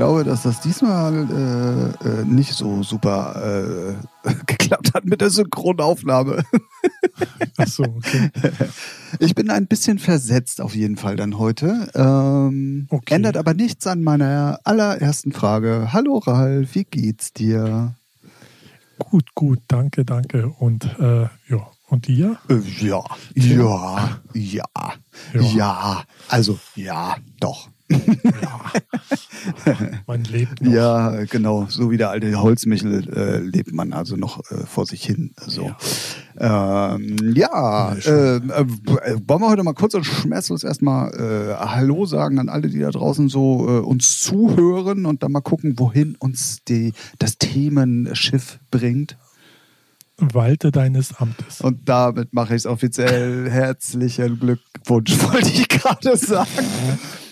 Also ich glaube, dass das diesmal äh, äh, nicht so super äh, geklappt hat mit der Synchronaufnahme. Ach so, okay. Ich bin ein bisschen versetzt auf jeden Fall dann heute. Ähm, Okay. Ändert aber nichts an meiner allerersten Frage. Hallo Ralf, wie geht's dir? Gut, gut, danke, danke. Und äh, ja, und dir? Äh, ja, ja, ja, Ja. ja. Also ja, doch. Ja. Man lebt noch. Ja, genau. So wie der alte Holzmichel äh, lebt man also noch äh, vor sich hin. So. Ja, ähm, ja Ja, äh, äh, wollen wir heute mal kurz und schmerzlos erstmal äh, Hallo sagen an alle, die da draußen so äh, uns zuhören und dann mal gucken, wohin uns die, das Themenschiff bringt. Walte deines Amtes. Und damit mache ich es offiziell. Herzlichen Glückwunsch, wollte ich gerade sagen.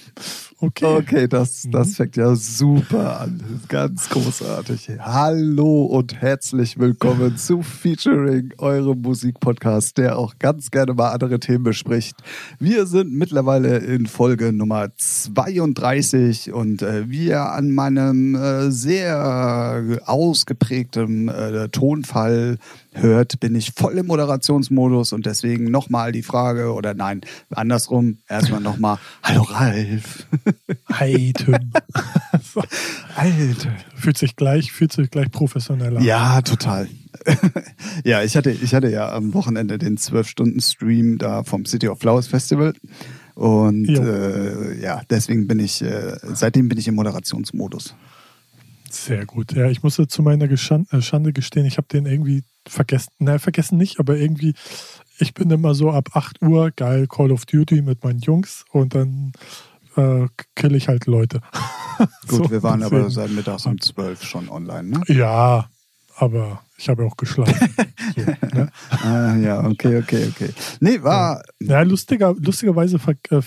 Okay. Okay, das, das fängt ja super an. Ganz großartig. Hallo und herzlich willkommen zu Featuring, eurem Musikpodcast, der auch ganz gerne mal andere Themen bespricht. Wir sind mittlerweile in Folge Nummer 32 und äh, wie ihr an meinem äh, sehr ausgeprägten äh, Tonfall hört, bin ich voll im Moderationsmodus und deswegen nochmal die Frage oder nein, andersrum, erstmal nochmal, hallo Ralf. Hi, Tim. Alter. fühlt sich gleich, fühlt sich gleich professioneller. Ja, total. ja, ich hatte, ich hatte ja am Wochenende den 12-Stunden-Stream da vom City of Flowers Festival. Und äh, ja, deswegen bin ich, äh, seitdem bin ich im Moderationsmodus. Sehr gut. Ja, ich musste zu meiner äh, Schande gestehen, ich habe den irgendwie vergessen. Nein, vergessen nicht, aber irgendwie, ich bin immer so ab 8 Uhr, geil, Call of Duty mit meinen Jungs und dann äh, kill ich halt Leute. Gut, So, wir waren aber deswegen. seit mittags um 12 schon online, ne? Ja, aber ich habe ja auch geschlafen. so, ne? ah, ja, okay, okay, okay. Nee, war, Ja, lustiger, lustigerweise ver, äh,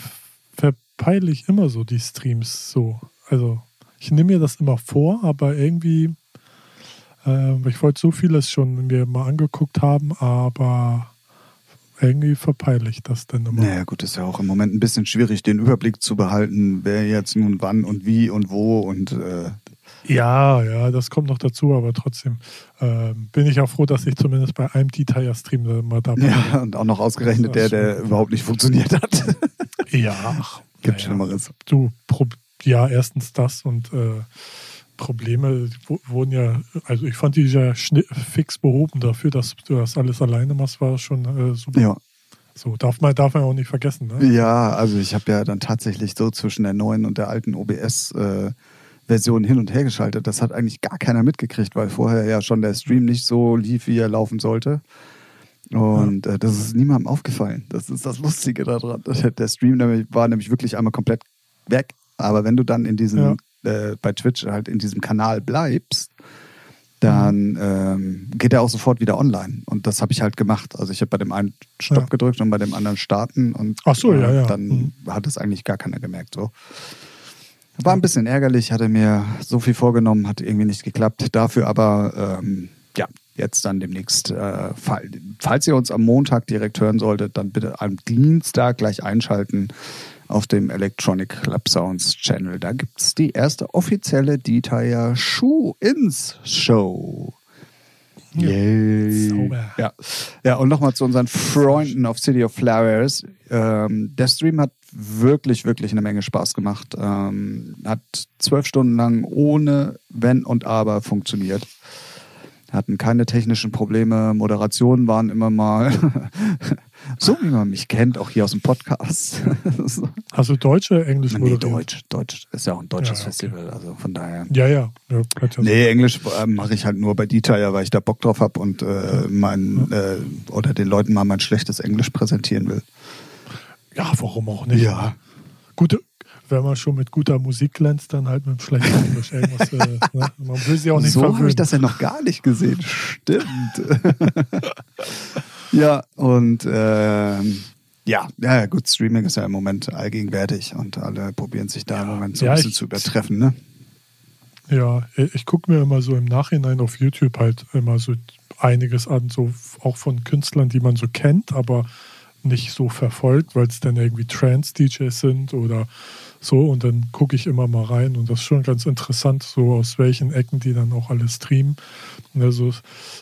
verpeile ich immer so die Streams so. Also ich nehme mir das immer vor, aber irgendwie, äh, ich wollte so vieles schon mir mal angeguckt haben, aber irgendwie verpeile ich das dann immer. naja gut, ist ja auch im Moment ein bisschen schwierig, den Überblick zu behalten, wer jetzt nun wann und wie und wo und äh, Ja, ja, das kommt noch dazu, aber trotzdem äh, bin ich auch froh, dass ich zumindest bei einem Detail-Stream da mal dabei ja, und auch noch ausgerechnet der, der überhaupt nicht funktioniert hat. bin. Ja, ach, Gibt naja. Schlimmeres. du, ja, erstens das und äh, Probleme wurden ja, also ich fand die ja fix behoben dafür, dass du das alles alleine machst, war schon äh, super. Ja. So, darf man, darf man auch nicht vergessen, ne? Ja, also ich habe ja dann tatsächlich so zwischen der neuen und der alten OBS-Version hin und her geschaltet. Das hat eigentlich gar keiner mitgekriegt, weil vorher ja schon der Stream nicht so lief, wie er laufen sollte. Und äh, das ist niemandem aufgefallen. Das ist das Lustige daran. Der Stream nämlich, war nämlich wirklich einmal komplett weg. Aber wenn du dann in diesem, äh, bei Twitch halt in diesem Kanal bleibst, dann ähm, geht er auch sofort wieder online. Und das habe ich halt gemacht. Also ich habe bei dem einen Stopp Ja. gedrückt und bei dem anderen starten und Ach so, ja, ja. dann Mhm. hat es eigentlich gar keiner gemerkt. So. War ein bisschen ärgerlich, hatte mir so viel vorgenommen, hat irgendwie nicht geklappt. Dafür aber, ähm, ja, jetzt dann demnächst, äh, fall- falls ihr uns am Montag direkt hören solltet, dann bitte am Dienstag gleich einschalten auf dem Electronic Club Sounds Channel. Da gibt es die erste offizielle Detail Schuh ins Show. Yay. Sauber. Ja. ja, und nochmal zu unseren Freunden auf City of Flowers. Ähm, der Stream hat wirklich, wirklich eine Menge Spaß gemacht. Ähm, hat zwölf Stunden lang ohne Wenn und Aber funktioniert. Hatten keine technischen Probleme. Moderationen waren immer mal so, wie man mich kennt, auch hier aus dem Podcast. So. Hast du Deutsch oder Englisch nee, moderiert? Deutsch. Deutsch ist ja auch ein deutsches Ja, okay. Festival. Also von daher. Ja, ja. ja ja Nee, Englisch äh, mache ich halt nur bei Detail, weil ich da Bock drauf habe und äh, mein, äh, oder den Leuten mal mein schlechtes Englisch präsentieren will. ja, warum auch nicht? Ja. Gute, wenn man schon mit guter Musik glänzt, dann halt mit schlechten Englisch irgendwas. äh, ne? Man will sie auch nicht so habe ich das ja noch gar nicht gesehen. Stimmt. ja, und ähm, ja, ja, gut, Streaming ist ja im Moment allgegenwärtig und alle probieren sich da im Moment so Ja, ein bisschen ich- zu übertreffen, ne? Ja, ich gucke mir immer so im Nachhinein auf YouTube halt immer so einiges an, so auch von Künstlern, die man so kennt, aber nicht so verfolgt, weil es dann irgendwie Trance-DJs sind oder so. Und dann gucke ich immer mal rein und das ist schon ganz interessant, so aus welchen Ecken die dann auch alle streamen. Also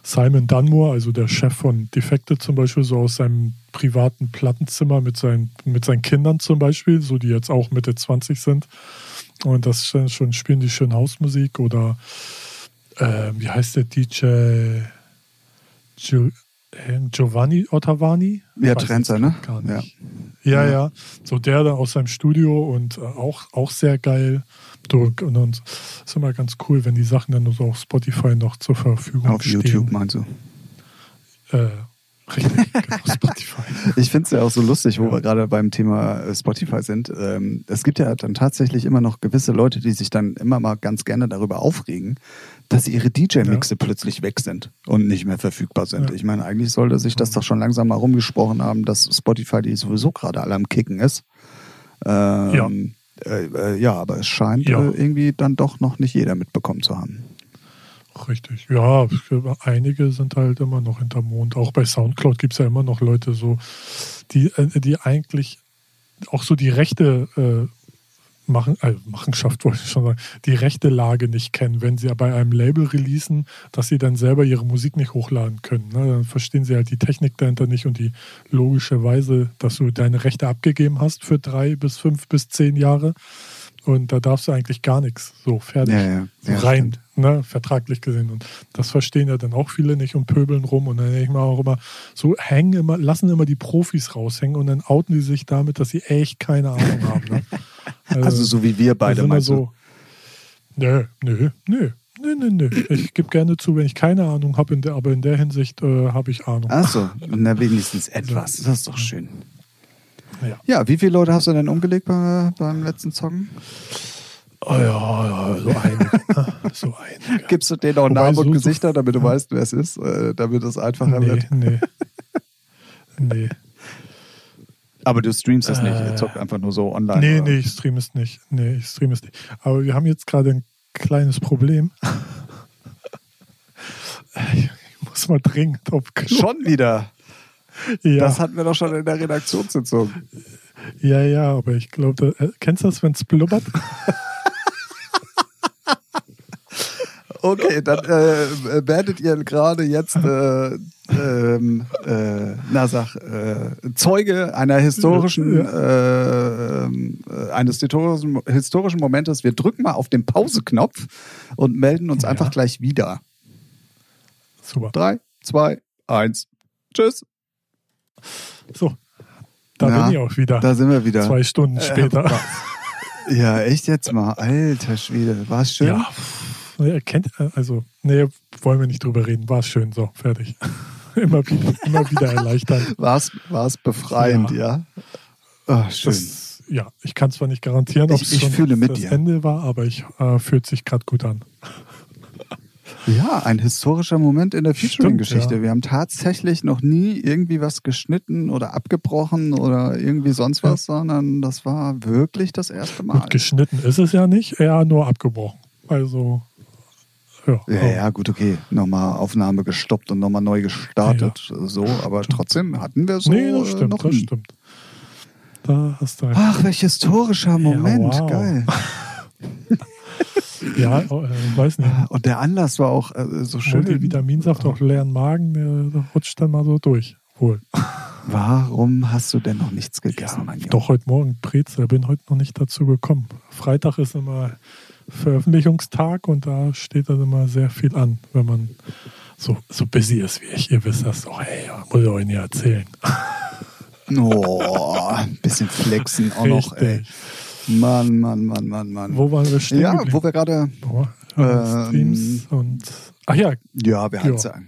Simon Dunmore, also der Chef von Defected zum Beispiel, so aus seinem privaten Plattenzimmer mit seinen, mit seinen Kindern zum Beispiel, so die jetzt auch Mitte 20 sind. Und das schon spielen die schön Hausmusik oder äh, wie heißt der DJ? Gio Giovanni Ottavani? Ja, Trenzer, ne? Ja. ja. ja, So der da aus seinem Studio und äh, auch, auch sehr geil. Und, und ist immer ganz cool, wenn die Sachen dann so auf Spotify noch zur Verfügung auf stehen. Auf YouTube meinst du? Äh, Richtig, genau, Spotify. ich finde es ja auch so lustig, wo ja. wir gerade beim Thema äh, Spotify sind. Ähm, es gibt ja dann tatsächlich immer noch gewisse Leute, die sich dann immer mal ganz gerne darüber aufregen, dass ihre DJ-Mixe ja. plötzlich weg sind und nicht mehr verfügbar sind. Ja. Ich meine, eigentlich sollte sich das doch schon langsam mal rumgesprochen haben, dass Spotify die sowieso gerade alle am Kicken ist. Ähm, ja. Äh, äh, ja, aber es scheint äh, irgendwie dann doch noch nicht jeder mitbekommen zu haben. Richtig, ja, einige sind halt immer noch hinterm Mond. Auch bei Soundcloud gibt es ja immer noch Leute so, die, äh, die eigentlich auch so die rechte Machen, äh, Machenschaft wollte ich schon sagen, die rechte Lage nicht kennen. Wenn sie bei einem Label releasen, dass sie dann selber ihre Musik nicht hochladen können. Ne? Dann verstehen sie halt die Technik dahinter nicht und die logische Weise, dass du deine Rechte abgegeben hast für drei bis fünf bis zehn Jahre. Und da darfst du eigentlich gar nichts. So, fertig. Ja, ja. Ja, rein. Stimmt ne, vertraglich gesehen. Und das verstehen ja dann auch viele nicht und pöbeln rum. Und dann denke ich mal auch immer, so hängen immer, lassen immer die Profis raushängen und dann outen die sich damit, dass sie echt keine Ahnung haben. Ne? Also, also, so wie wir beide mal so. Nö, nö, nö. Nö, nö, nö. Ich gebe gerne zu, wenn ich keine Ahnung habe, aber in der Hinsicht äh, habe ich Ahnung. Achso, na wenigstens etwas. Das ist doch schön. Ja. ja, wie viele Leute hast du denn umgelegt bei, beim letzten Zocken? Oh ja, ja, so einige. so einige. Gibst du denen auch Namen und Gesichter, damit du weißt, wer es ist, äh, damit es einfacher nee, wird? Nee. Nee. Aber du streamst es äh, nicht, ihr zockt einfach nur so online. Nee, oder? nee, ich stream es nicht. Nee, ich stream es nicht. Aber wir haben jetzt gerade ein kleines Problem. ich muss mal dringend auf Klo. Schon wieder? Ja. Das hatten wir doch schon in der Redaktionssitzung. Ja, ja, aber ich glaube, äh, kennst du das, wenn es blubbert? Okay, dann äh, werdet ihr gerade jetzt, äh, ähm, äh, na sag, äh, Zeuge einer historischen, äh, äh, eines historischen, historischen Momentes. Wir drücken mal auf den Pause-Knopf und melden uns ja. einfach gleich wieder. Super. Drei, zwei, eins. Tschüss. So, da ja, bin ich auch wieder. Da sind wir wieder. Zwei Stunden später. ja, echt jetzt mal. Alter Schwede. War es schön? Ja. Er kennt, also, nee, wollen wir nicht drüber reden. War es schön, so, fertig. immer, wieder, immer wieder erleichternd. War es befreiend, ja? ja? Oh, schön. Das, ja, ich kann zwar nicht garantieren, ob es schon das dir. Ende war, aber ich äh, fühlt sich gerade gut an. Ja, ein historischer Moment in der Featuring-Geschichte. Ja. Wir haben tatsächlich noch nie irgendwie was geschnitten oder abgebrochen oder irgendwie sonst was, ja. sondern das war wirklich das erste Mal. Gut, geschnitten ist es ja nicht, eher nur abgebrochen. Also ja, ja, ja, gut, okay. Nochmal Aufnahme gestoppt und nochmal neu gestartet. Ja, so, aber stimmt. trotzdem hatten wir so. Nee, das äh, stimmt, noch das nie. stimmt. Da hast du. Ach, welch historischer Moment. Ja, wow. Geil. ja, äh, weiß nicht. Und der Anlass war auch äh, so schön. Die Vitaminsaft auf leeren Magen, der rutscht dann mal so durch. Wohl. Warum hast du denn noch nichts gegessen, ja? Doch, heute Morgen Brezel. Bin heute noch nicht dazu gekommen. Freitag ist immer Veröffentlichungstag und da steht dann immer sehr viel an, wenn man so, so busy ist wie ich. Ihr wisst das doch, hey, muss ich euch nicht erzählen. Oh, ein bisschen flexen auch noch, ey. Mann, Mann, Mann, Mann, Mann. Wo waren wir stehen? Ja, geblieben? wo wir gerade. Ähm, Streams und. Ach ja. Ja, wir ja. sagen.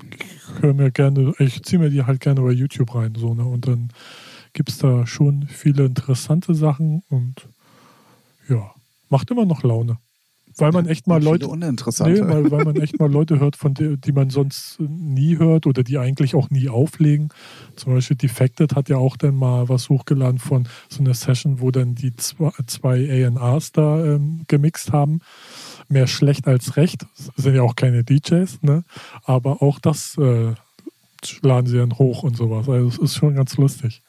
Höre mir gerne, ich ziehe mir die halt gerne bei YouTube rein, so, ne? Und dann gibt es da schon viele interessante Sachen und ja, macht immer noch Laune. Weil man echt mal Leute. Uninteressante. Nee, weil, weil man echt mal Leute hört, von der, die man sonst nie hört oder die eigentlich auch nie auflegen. Zum Beispiel Defected hat ja auch dann mal was hochgeladen von so einer Session, wo dann die zwei, zwei ANAs da ähm, gemixt haben. Mehr schlecht als recht. Das sind ja auch keine DJs, ne? Aber auch das äh, laden sie dann hoch und sowas. Also es ist schon ganz lustig.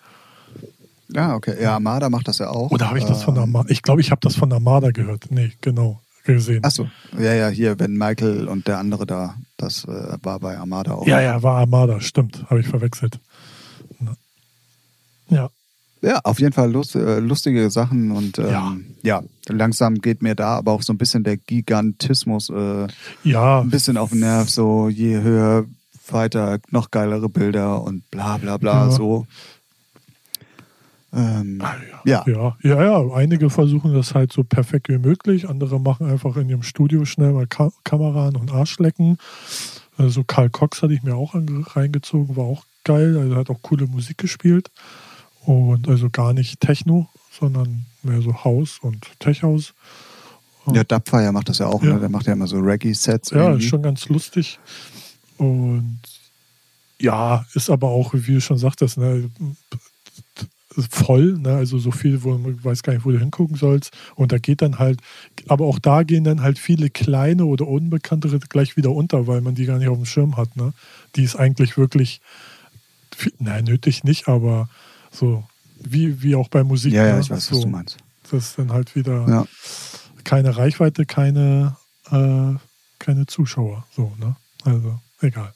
Ja, okay. Ja, Armada macht das ja auch. Oder habe ich das von Ähm, Armada? Ich glaube, ich habe das von Armada gehört. Nee, genau, gesehen. Achso, ja, ja, hier, wenn Michael und der andere da, das äh, war bei Armada auch. Ja, ja, war Armada, stimmt, habe ich verwechselt. Ja, Ja, auf jeden Fall lust, äh, lustige Sachen und ähm, Ja. ja. langsam geht mir da aber auch so ein bisschen der Gigantismus äh, ja, ein bisschen auf den Nerv, so je höher, weiter, noch geilere Bilder und bla bla bla, Ja. so. Ähm, Ah, ja. ja, ja, ja. Einige versuchen das halt so perfekt wie möglich. Andere machen einfach in ihrem Studio schnell mal Ka Kamera an und Arschlecken. Also Karl Cox hatte ich mir auch reingezogen, war auch geil. Also hat auch coole Musik gespielt. Und also gar nicht Techno, sondern mehr so Haus und Tech-House. ja, Dubfire macht das ja auch, Ja. ne? der macht ja immer so Reggae-Sets. Ja, irgendwie. ist schon ganz lustig. Und ja, ist aber auch, wie du schon sagtest, ne, voll, ne? also so viel, wo man weiß gar nicht, wo du hingucken sollst. Und da geht dann halt, aber auch da gehen dann halt viele kleine oder unbekanntere gleich wieder unter, weil man die gar nicht auf dem Schirm hat. Ne? Die ist eigentlich wirklich, nein, nötig nicht, aber so wie, wie auch bei Musik. ja, ja, ne? ich weiß, so, was du meinst. Das ist dann halt wieder Ja. keine Reichweite, keine, äh, keine Zuschauer. So, ne? Also, egal.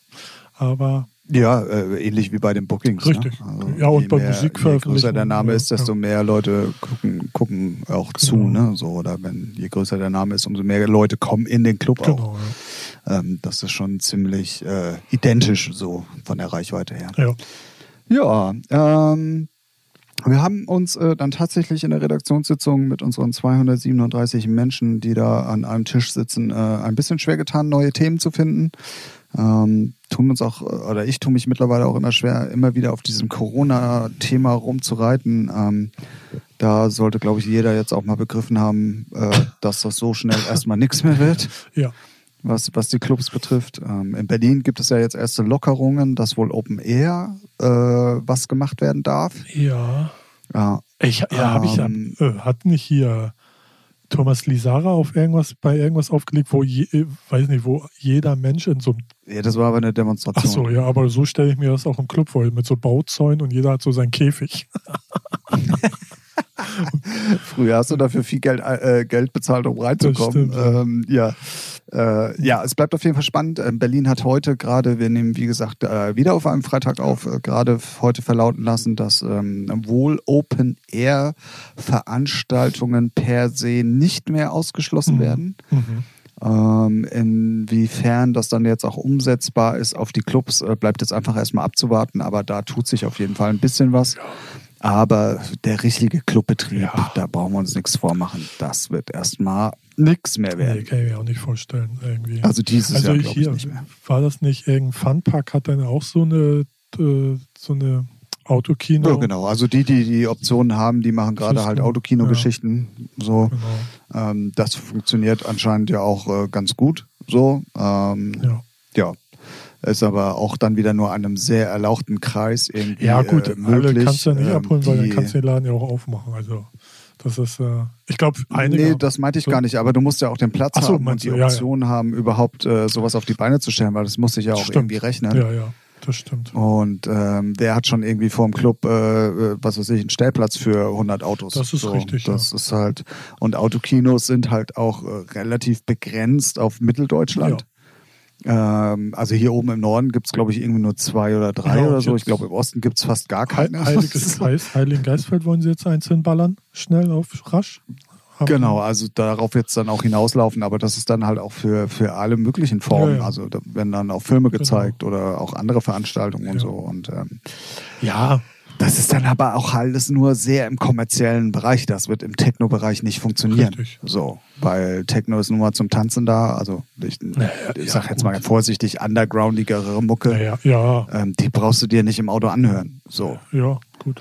Aber Ja, äh, ähnlich wie bei den Bookings. Richtig. Ne? Also Ja, und je bei mehr, Je Musikveröffentlichungen, größer der Name ja, ist, desto ja. mehr Leute gucken, gucken auch zu. Genau. Ne? So, oder wenn je größer der Name ist, umso mehr Leute kommen in den Club auch. genau, Ähm, das ist schon ziemlich äh, identisch so von der Reichweite her. ja. Ja, ähm, wir haben uns äh, dann tatsächlich in der Redaktionssitzung mit unseren 237 Menschen, die da an einem Tisch sitzen, äh, ein bisschen schwer getan, neue Themen zu finden. Ähm, tun uns auch, äh, oder ich tue mich mittlerweile auch immer schwer, immer wieder auf diesem Corona-Thema rumzureiten. Ähm, da sollte, glaube ich, jeder jetzt auch mal begriffen haben, äh, dass das so schnell erstmal nichts mehr wird Ja, was, was die Clubs betrifft. Ähm, in Berlin gibt es ja jetzt erste Lockerungen, dass wohl Open Air äh, was gemacht werden darf. ja. Ja, Ich, ja, habe ich ja. Ähm, Äh, hat nicht hier Thomas Lisara auf irgendwas, bei irgendwas aufgelegt, wo je, äh, weiß nicht, wo jeder Mensch in so einem. Ja, das war aber eine Ach Demonstration. so, ja, aber so stelle ich mir das auch im Club vor, mit so Bauzäunen und jeder hat so seinen Käfig. Früher hast du dafür viel Geld, äh, Geld bezahlt, um reinzukommen. Ähm, ja. Äh, ja, es bleibt auf jeden Fall spannend. Ähm, Berlin hat heute gerade, wir nehmen wie gesagt äh, wieder auf einem Freitag auf, äh, gerade heute verlauten lassen, dass ähm, wohl Open Air Veranstaltungen per se nicht mehr ausgeschlossen Mhm. werden. Mhm. Ähm, inwiefern das dann jetzt auch umsetzbar ist auf die Clubs, äh, bleibt jetzt einfach erstmal abzuwarten, aber da tut sich auf jeden Fall ein bisschen was. Aber der richtige Clubbetrieb, Ja. da brauchen wir uns nichts vormachen. Das wird erstmal nichts mehr Nee, werden. kann ich mir auch nicht vorstellen, irgendwie. Also dieses Also Jahr ich ich nicht mehr. war das nicht irgendein Funpark, hat dann auch so eine, äh, so eine Autokino? Ja, genau. Also die, die die Optionen haben, die machen gerade halt? Autokino-Geschichten. So, Genau. ähm, das funktioniert anscheinend ja auch äh, ganz gut. So, ähm, Ja. ja. Ist aber auch dann wieder nur einem sehr erlauchten Kreis irgendwie Ja, gut, äh, möglich. alle kannst du ja nicht ähm, abholen, weil dann kannst du den Laden ja auch aufmachen. Also, das ist, äh, ich glaube, einige. Nee, das meinte ich so- gar nicht, aber du musst ja auch den Platz so, haben und die du, ja, ja. Option haben, überhaupt äh, sowas auf die Beine zu stellen, weil das muss sich ja auch Stimmt. irgendwie rechnen. Ja, ja, das stimmt. Und ähm, der hat schon irgendwie vor dem Club, äh, äh, was weiß ich, einen Stellplatz für 100 Autos. Das ist richtig, Das ist halt, und Autokinos sind halt auch äh, relativ begrenzt auf Mitteldeutschland. Ähm, also hier oben im Norden gibt es, glaube ich, irgendwie nur zwei oder drei Ja, und oder so. Ich glaube, im Osten gibt es fast gar He keine. Heiliges Geist, Heiligen Geistfeld wollen sie jetzt eins hinballern, schnell auf rasch. Haben- Genau, also darauf wird es dann auch hinauslaufen, aber das ist dann halt auch für, für alle möglichen Formen. Ja, ja. Also da werden dann auch Filme Genau. gezeigt oder auch andere Veranstaltungen und Ja. so. Und ähm, Ja, das ist dann aber auch alles nur sehr im kommerziellen Bereich. Das wird im Techno-Bereich nicht funktionieren. Richtig. So, weil Techno ist nun mal zum Tanzen da. Also ich, Naja, ich sag jetzt gut. mal vorsichtig, undergroundigere Mucke. naja, ja, Ähm, die brauchst du dir nicht im Auto anhören. So. ja, gut.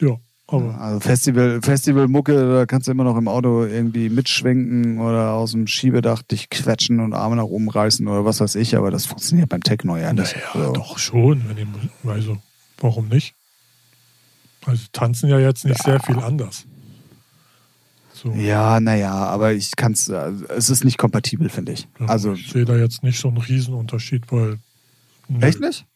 Ja, aber Also Festival, Festivalmucke, da kannst du immer noch im Auto irgendwie mitschwenken oder aus dem Schiebedach dich quetschen und Arme nach oben reißen oder was weiß ich, aber das funktioniert beim Techno ja nicht. naja, so. doch schon, wenn die, also, warum nicht? Also tanzen ja jetzt nicht sehr viel anders. So. Ja, naja, aber ich kann es, es ist nicht kompatibel, finde ich. Ja, Also, ich sehe da jetzt nicht so einen Riesenunterschied, weil. Nee. echt nicht?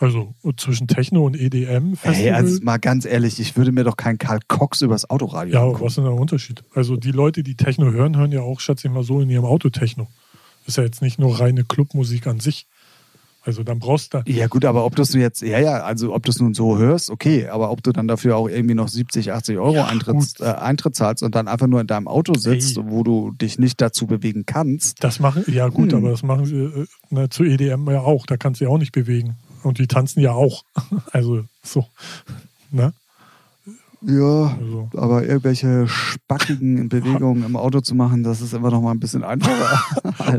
Also zwischen Techno und EDM Festival. Hey, also mal ganz ehrlich, ich würde mir doch keinen Karl Cox übers Autoradio ja, aber angucken. was ist denn der Unterschied? Also die Leute, die Techno hören, hören ja auch, schätze ich mal so, in ihrem Auto Techno. Ist ja jetzt nicht nur reine Clubmusik an sich. Also dann brauchst du. Ja gut, aber ob du es jetzt, ja, ja, also ob du es nun so hörst, okay, aber ob du dann dafür auch irgendwie noch 70, 80 Euro Ja, Eintritt, äh, Eintritt zahlst und dann einfach nur in deinem Auto sitzt, Ey. wo du dich nicht dazu bewegen kannst. Das machen, ja gut, Hm. aber das machen sie äh, ne, zu EDM ja auch. Da kannst du ja auch nicht bewegen. Und die tanzen ja auch. Also so. Ne? Ja, Also, aber irgendwelche spackigen Bewegungen im Auto zu machen, das ist immer noch mal ein bisschen einfacher.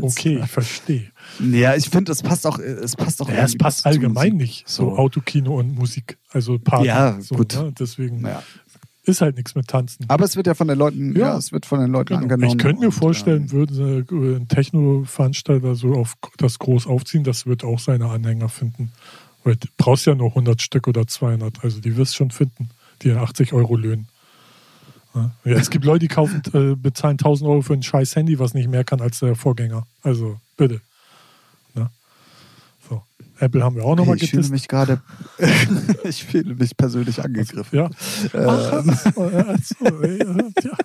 okay, ich verstehe. Ja, ich finde, es passt auch, es passt auch. Ja, es passt allgemein nicht. So, So. Autokino und Musik. Also Party. Ja, so, gut. Ne? Deswegen Ja. Ist halt nichts mit Tanzen. Aber es wird ja von den Leuten, ja, Ja. es wird von den Leuten Genau. angenommen. Ich könnte mir und, vorstellen, ähm, würden sie äh, ein Techno-Veranstalter so auf das groß aufziehen, das wird auch seine Anhänger finden. Weil du brauchst ja nur 100 Stück oder 200, also die wirst du schon finden, die 80 Euro löhnen. Ja, es gibt Leute, die kaufen, äh, bezahlen 1000 Euro für ein scheiß Handy, was nicht mehr kann als der Vorgänger. Also bitte. Apple haben wir auch nochmal ich fühle mich gerade, ich fühle mich persönlich angegriffen. Ja. Ach, ja, ja.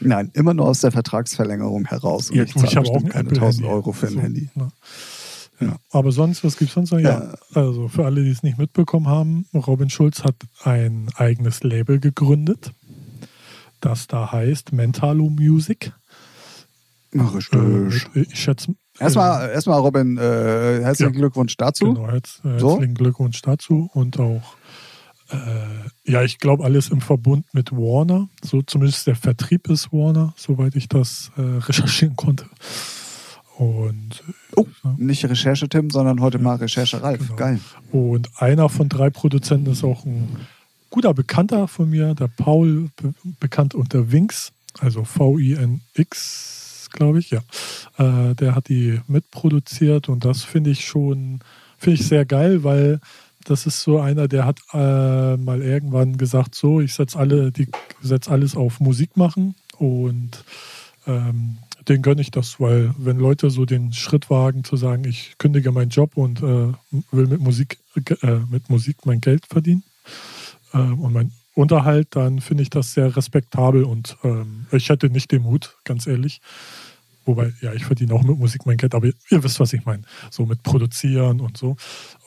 Nein, immer nur aus der Vertragsverlängerung heraus. Und Ja, ich ich habe auch keine Apple 1000 Handy. Euro für ein So, Handy. ne? Ja. Aber sonst, was gibt es sonst noch? Ja. Ja. Also für alle, die es nicht mitbekommen haben, Robin Schulz hat ein eigenes Label gegründet, das da heißt Mentalo Music. Ach, Äh, richtig. mit, ich schätze. Erstmal, erstmal Robin, äh, herzlichen Ja. Glückwunsch dazu. Genau, herz, äh, So? herzlichen Glückwunsch dazu und auch, äh, ja, ich glaube, alles im Verbund mit Warner. So zumindest der Vertrieb ist Warner, soweit ich das äh, recherchieren konnte. Und Oh, nicht Recherche Tim, sondern heute mal Recherche Ralf. Genau. Geil. Und einer von drei Produzenten ist auch ein guter Bekannter von mir, der Paul, be bekannt unter Winx, also V-I-N-X, glaube ich, ja. Äh, der hat die mitproduziert und das finde ich schon, finde ich sehr geil, weil das ist so einer, der hat äh, mal irgendwann gesagt, so, ich setze alle, die setz alles auf Musik machen und ähm, den gönne ich das, weil wenn Leute so den Schritt wagen zu sagen, ich kündige meinen Job und äh, will mit Musik, äh, mit Musik mein Geld verdienen äh, und mein Unterhalt, dann finde ich das sehr respektabel und ähm, ich hätte nicht den Mut, ganz ehrlich. Wobei, ja, ich verdiene auch mit Musik mein Geld, aber ihr wisst, was ich meine. So mit Produzieren und so.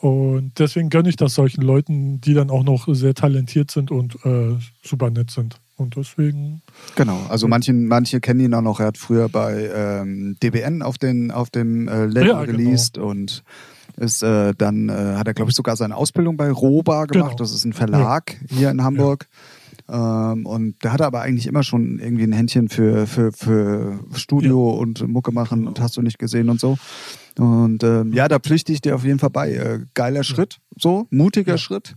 Und deswegen gönne ich das solchen Leuten, die dann auch noch sehr talentiert sind und äh, super nett sind. Und deswegen, Genau, also manche, manche kennen ihn auch noch. Er hat früher bei ähm, DBN auf, den, auf dem äh, Label Ja, genau. released und ist äh, dann äh, hat er, glaube ich, sogar seine Ausbildung bei Roba gemacht. Genau. Das ist ein Verlag hier in Hamburg. Ähm, und da hat er aber eigentlich immer schon irgendwie ein Händchen für, für, für Studio und Mucke machen und hast du nicht gesehen und so. Und ähm, ja, da pflichte ich dir auf jeden Fall bei. Äh, geiler Schritt, so, mutiger Ja. Schritt.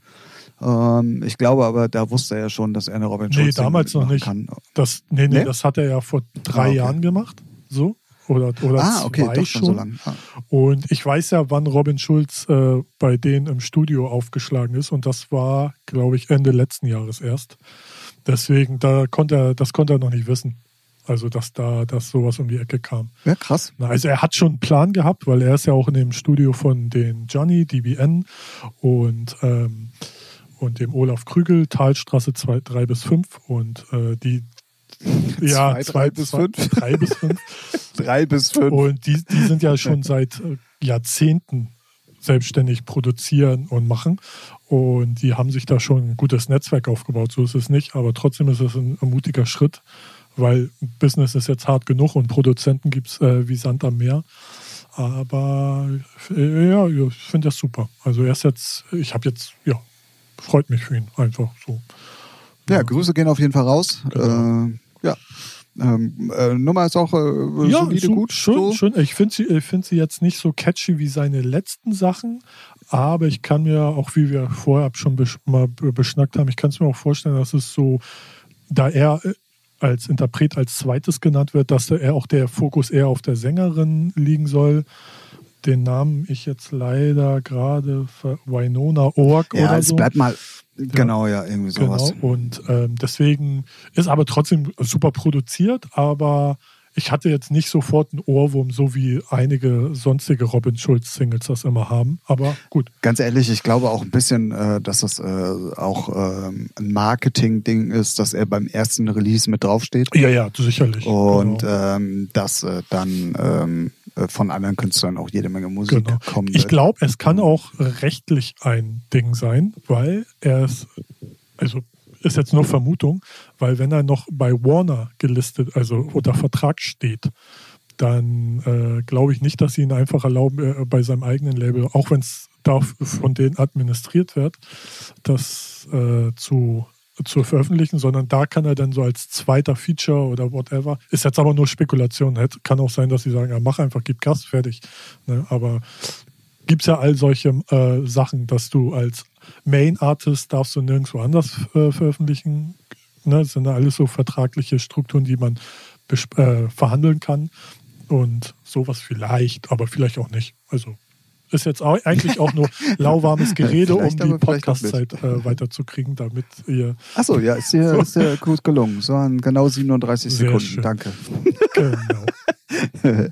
Ähm, ich glaube aber, da wusste er schon, dass er eine Robin Nee, Schulz damals noch machen nicht. kann. das, nee, nee, Nee? das hat er ja vor drei Ah, okay. Jahren gemacht. So. Oder, oder Ah, okay, zwei doch schon so lang. Ah. Und ich weiß ja, wann Robin Schulz äh, bei denen im Studio aufgeschlagen ist. Und das war, glaube ich, Ende letzten Jahres erst. Deswegen, da konnte er, das konnte er noch nicht wissen. Also, dass da dass sowas um die Ecke kam. Ja, krass. Na, also er hat schon einen Plan gehabt, weil er ist ja auch in dem Studio von den Johnny, DBN und, ähm, und dem Olaf Krügel, Talstraße 2, 3 bis 5 und äh, die ja, Zwei, zwei, drei bis zwei- fünf? drei bis fünf. Drei bis fünf. Und die, die sind ja schon seit äh, Jahrzehnten selbstständig produzieren und machen. Und die haben sich da schon ein gutes Netzwerk aufgebaut. So ist es nicht. Aber trotzdem ist es ein, mutiger Schritt, weil Business ist jetzt hart genug und Produzenten gibt es äh, wie Sand am Meer. Aber äh, ja, ich finde das super. Also er ist jetzt, ich habe jetzt, ja, freut mich für ihn einfach so. ja, Grüße gehen auf jeden Fall raus. Genau. Äh, ja. Ähm, äh, Nummer ist auch äh, solide so- gut. Schön, so. schön. Ich finde sie, ich find sie jetzt nicht so catchy wie seine letzten Sachen, aber ich kann mir auch, wie wir vorher schon besch mal be- beschnackt haben, ich kann es mir auch vorstellen, dass es so, da er äh, als Interpret als zweites genannt wird, dass er auch der Fokus eher auf der Sängerin liegen soll. Den Namen ich jetzt leider gerade Winona Org Ja, oder es so. bleibt mal. Genau, ja, irgendwie sowas. Genau, und ähm, deswegen ist aber trotzdem super produziert, aber ich hatte jetzt nicht sofort einen Ohrwurm, so wie einige sonstige Robin Schulz-Singles das immer haben. Aber gut. Ganz ehrlich, ich glaube auch ein bisschen, äh, dass das äh, auch ähm, ein Marketing-Ding ist, dass er beim ersten Release mit draufsteht. Ja, ja, sicherlich. Und genau. ähm, dass äh, dann ähm, äh, von anderen Künstlern auch jede Menge Musik genau. kommen Ich glaube, es kann auch rechtlich ein Ding sein, weil er es, also ist jetzt nur Vermutung, weil wenn er noch bei Warner gelistet, also unter Vertrag steht, dann äh, glaube ich nicht, dass sie ihn einfach erlauben, äh, bei seinem eigenen Label, auch wenn es von denen administriert wird, das äh, zu, zu veröffentlichen, sondern da kann er dann so als zweiter Feature oder whatever, ist jetzt aber nur Spekulation, kann auch sein, dass sie sagen, ja, mach einfach, gib Gas, fertig. Ne? Aber gibt es ja all solche äh, Sachen, dass du als Main Artist darfst du nirgendwo anders äh, veröffentlichen. Ne? Das sind ja alles so vertragliche Strukturen, die man äh, verhandeln kann. Und sowas vielleicht, aber vielleicht auch nicht. Also ist jetzt auch, eigentlich auch nur lauwarmes Gerede, um die Podcastzeit äh, weiterzukriegen, damit ihr. Achso, ja, ist dir, ist dir gut gelungen. So an genau 37 Sehr Sekunden. Schön. Danke. Genau.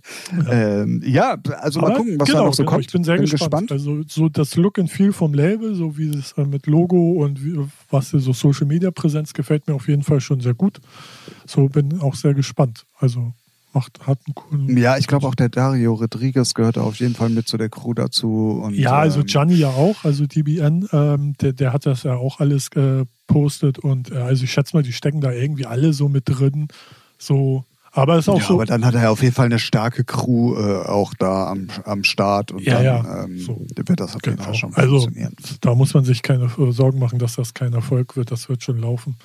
ähm, ja, also Aber mal gucken, was genau, da noch so genau, kommt. Ich bin sehr bin gespannt. gespannt. Also so das Look and Feel vom Label, so wie es äh, mit Logo und wie, was so Social Media Präsenz gefällt mir auf jeden Fall schon sehr gut. So bin auch sehr gespannt. Also macht, hat einen coolen. Ja, ich glaube auch der Dario Rodriguez gehört auf jeden Fall mit zu der Crew dazu. Und, ja, also ähm, Gianni ja auch, also DBN, ähm, der, der hat das ja auch alles gepostet und äh, also ich schätze mal, die stecken da irgendwie alle so mit drin. So aber ist auch ja, so. Aber dann hat er auf jeden Fall eine starke Crew äh, auch da am, am Start und ja, dann ja. Ähm, so. wird das auf jeden Fall genau. schon also, funktionieren. Da muss man sich keine äh, Sorgen machen, dass das kein Erfolg wird. Das wird schon laufen.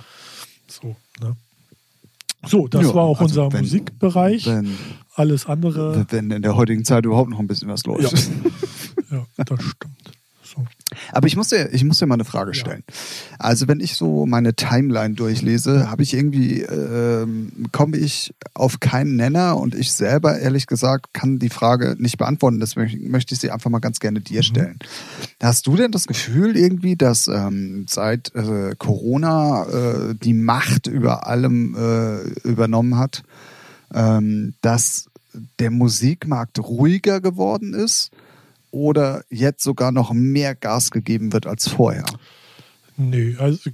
So, ne? So, das ja, war auch also unser wenn, Musikbereich. Wenn, Alles andere. Wenn in der heutigen Zeit überhaupt noch ein bisschen was läuft. Ja, ja das stimmt. Aber ich muss dir, ich muss dir mal eine Frage stellen. Ja. Also wenn ich so meine Timeline durchlese, habe ich irgendwie, äh, komme ich auf keinen Nenner und ich selber, ehrlich gesagt, kann die Frage nicht beantworten. Deswegen möchte ich sie einfach mal ganz gerne dir mhm. stellen. Hast du denn das Gefühl irgendwie, dass ähm, seit äh, Corona äh, die Macht über allem äh, übernommen hat, ähm, dass der Musikmarkt ruhiger geworden ist? Oder jetzt sogar noch mehr Gas gegeben wird als vorher? Nee, also.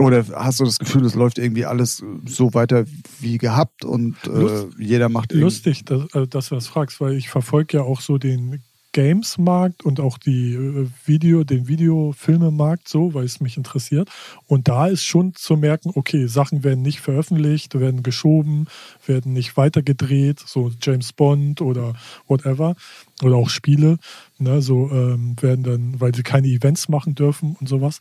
Oder hast du das Gefühl, es läuft irgendwie alles so weiter wie gehabt und äh, jeder macht irgendwie. Lustig, dass, äh, dass du das fragst, weil ich verfolge ja auch so den Games-Markt und auch die äh, Video, den Videofilmemarkt so, weil es mich interessiert. Und da ist schon zu merken, okay, Sachen werden nicht veröffentlicht, werden geschoben, werden nicht weitergedreht, so James Bond oder whatever. Oder auch Spiele, ne, so ähm, werden dann, weil sie keine Events machen dürfen und sowas.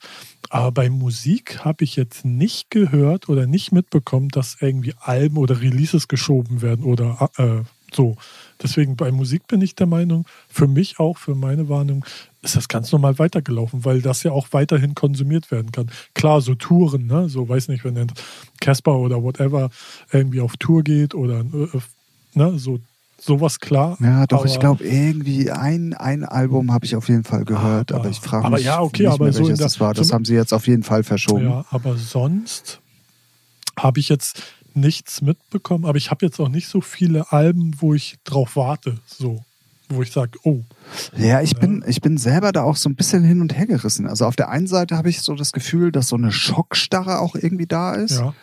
Aber bei Musik habe ich jetzt nicht gehört oder nicht mitbekommen, dass irgendwie Alben oder Releases geschoben werden oder äh, so. Deswegen bei Musik bin ich der Meinung, für mich auch, für meine Warnung, ist das ganz normal weitergelaufen, weil das ja auch weiterhin konsumiert werden kann. Klar, so Touren, ne? so weiß nicht, wenn Casper oder whatever irgendwie auf Tour geht oder äh, ne? so sowas klar. Ja, doch, ich glaube, irgendwie ein, ein Album habe ich auf jeden Fall gehört, aber, aber ich frage mich, ja, okay, nicht aber mehr, so welches das war. Das haben sie jetzt auf jeden Fall verschoben. Ja, aber sonst habe ich jetzt nichts mitbekommen, aber ich habe jetzt auch nicht so viele Alben, wo ich drauf warte, so wo ich sage, oh. Ja, ich bin, ich bin selber da auch so ein bisschen hin und her gerissen. Also auf der einen Seite habe ich so das Gefühl, dass so eine Schockstarre auch irgendwie da ist. Ja.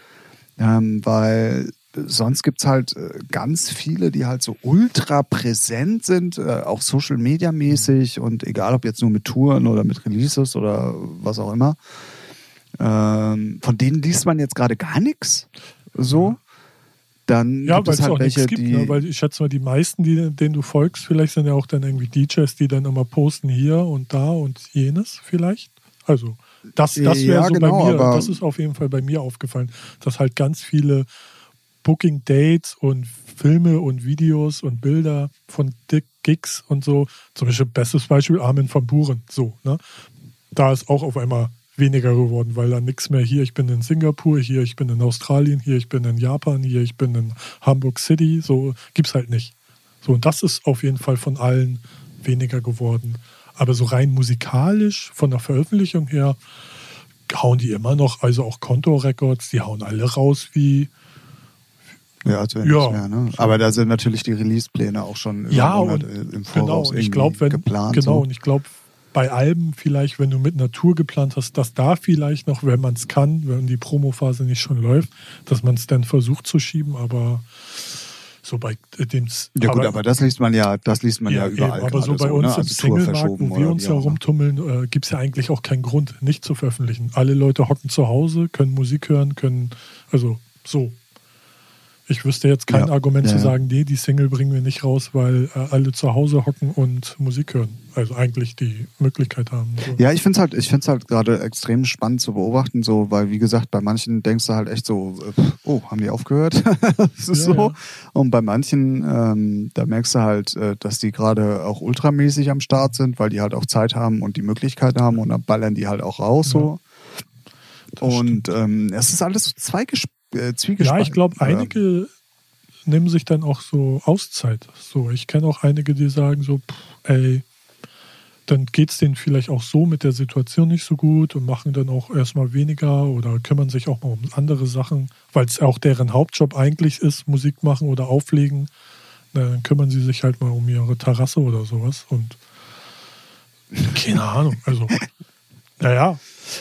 Ähm, weil sonst gibt es halt äh, ganz viele, die halt so ultra präsent sind, äh, auch Social Media mäßig und egal ob jetzt nur mit Touren oder mit Releases oder was auch immer. Ähm, von denen liest man jetzt gerade gar nichts so. Dann ja, gibt es halt welche, gibt, die. Ne? Weil ich schätze mal, die meisten, die, denen du folgst, vielleicht sind ja auch dann irgendwie DJs, die dann immer posten hier und da und jenes vielleicht. Also, das, das wäre ja, so genau, bei mir. Das ist auf jeden Fall bei mir aufgefallen, dass halt ganz viele Booking Dates und Filme und Videos und Bilder von Dick Gigs und so, zum Beispiel bestes Beispiel Armin van Buren, so, ne? Da ist auch auf einmal weniger geworden, weil da nichts mehr hier, ich bin in Singapur, hier, ich bin in Australien, hier, ich bin in Japan, hier, ich bin in Hamburg City, so gibt es halt nicht. So, und das ist auf jeden Fall von allen weniger geworden. Aber so rein musikalisch, von der Veröffentlichung her, hauen die immer noch, also auch Konto Records, die hauen alle raus wie, Ja, also Ja. mehr, ne? Aber da sind natürlich die Release-Pläne auch schon Ja, und- im Genau, Voraus und ich glaube, wenn geplant. genau, so. und ich glaube, bei Alben vielleicht, wenn du mit Natur geplant hast, dass da vielleicht noch, wenn man es kann, wenn die Promophase nicht schon läuft, dass man es dann versucht zu schieben, aber so bei äh, dem Ja gut, aber, das liest man ja, das liest man ja, eben, überall aber so bei uns ne? im Also Singlemarkt, wo wir uns ja rumtummeln, äh, gibt es ja eigentlich auch keinen Grund, nicht zu veröffentlichen. Alle Leute hocken zu Hause, können Musik hören, können, also so. Ich wüsste jetzt kein Ja, Argument ja, zu sagen, nee, die Single bringen wir nicht raus, weil äh, alle zu Hause hocken und Musik hören. Also eigentlich die Möglichkeit haben. So. Ja, ich finde es halt, ich find's halt gerade extrem spannend zu beobachten, so, weil wie gesagt, bei manchen denkst du halt echt so, äh, oh, haben die aufgehört? das ist Ja, so. Und bei manchen, ähm, da merkst du halt, äh, dass die gerade auch ultramäßig am Start sind, weil die halt auch Zeit haben und die Möglichkeit haben und dann ballern die halt auch raus so. Und ähm, es ist alles so zweiges äh, Ja, zwiegespalten. ich glaube, Ähm, einige nehmen sich dann auch so Auszeit. So, ich kenne auch einige, die sagen so, pff, ey, dann geht es denen vielleicht auch so mit der Situation nicht so gut und machen dann auch erstmal weniger oder kümmern sich auch mal um andere Sachen, weil es auch deren Hauptjob eigentlich ist, Musik machen oder auflegen. Na, dann kümmern sie sich halt mal um ihre Terrasse oder sowas und keine Ahnung, also naja,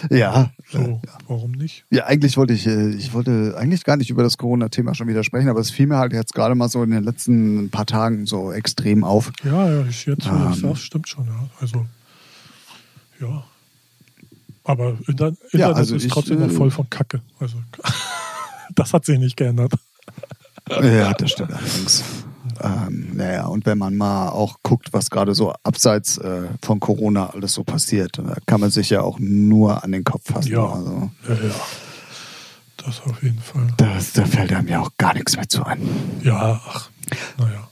Ja, so, warum nicht? Ja, eigentlich wollte ich, äh, ich wollte eigentlich gar nicht über das Corona-Thema schon wieder sprechen, aber es fiel mir halt jetzt gerade mal so in den letzten paar Tagen so extrem auf. Ja, ja, ich jetzt, du das Ähm. sagst, stimmt schon, ja. Also, ja. Aber Internet, Ja, also ist ich, trotzdem noch äh, voll von Kacke. Also, das hat sich nicht geändert. Ja, das stimmt allerdings. Ähm, naja, und wenn man mal auch guckt, was gerade so abseits äh, von Corona alles so passiert, da kann man sich ja auch nur an den Kopf fassen. Ja. Also, Ja, ja. Das auf jeden Fall. das, da fällt einem ja auch gar nichts mehr zu ein. Ja, ach, naja.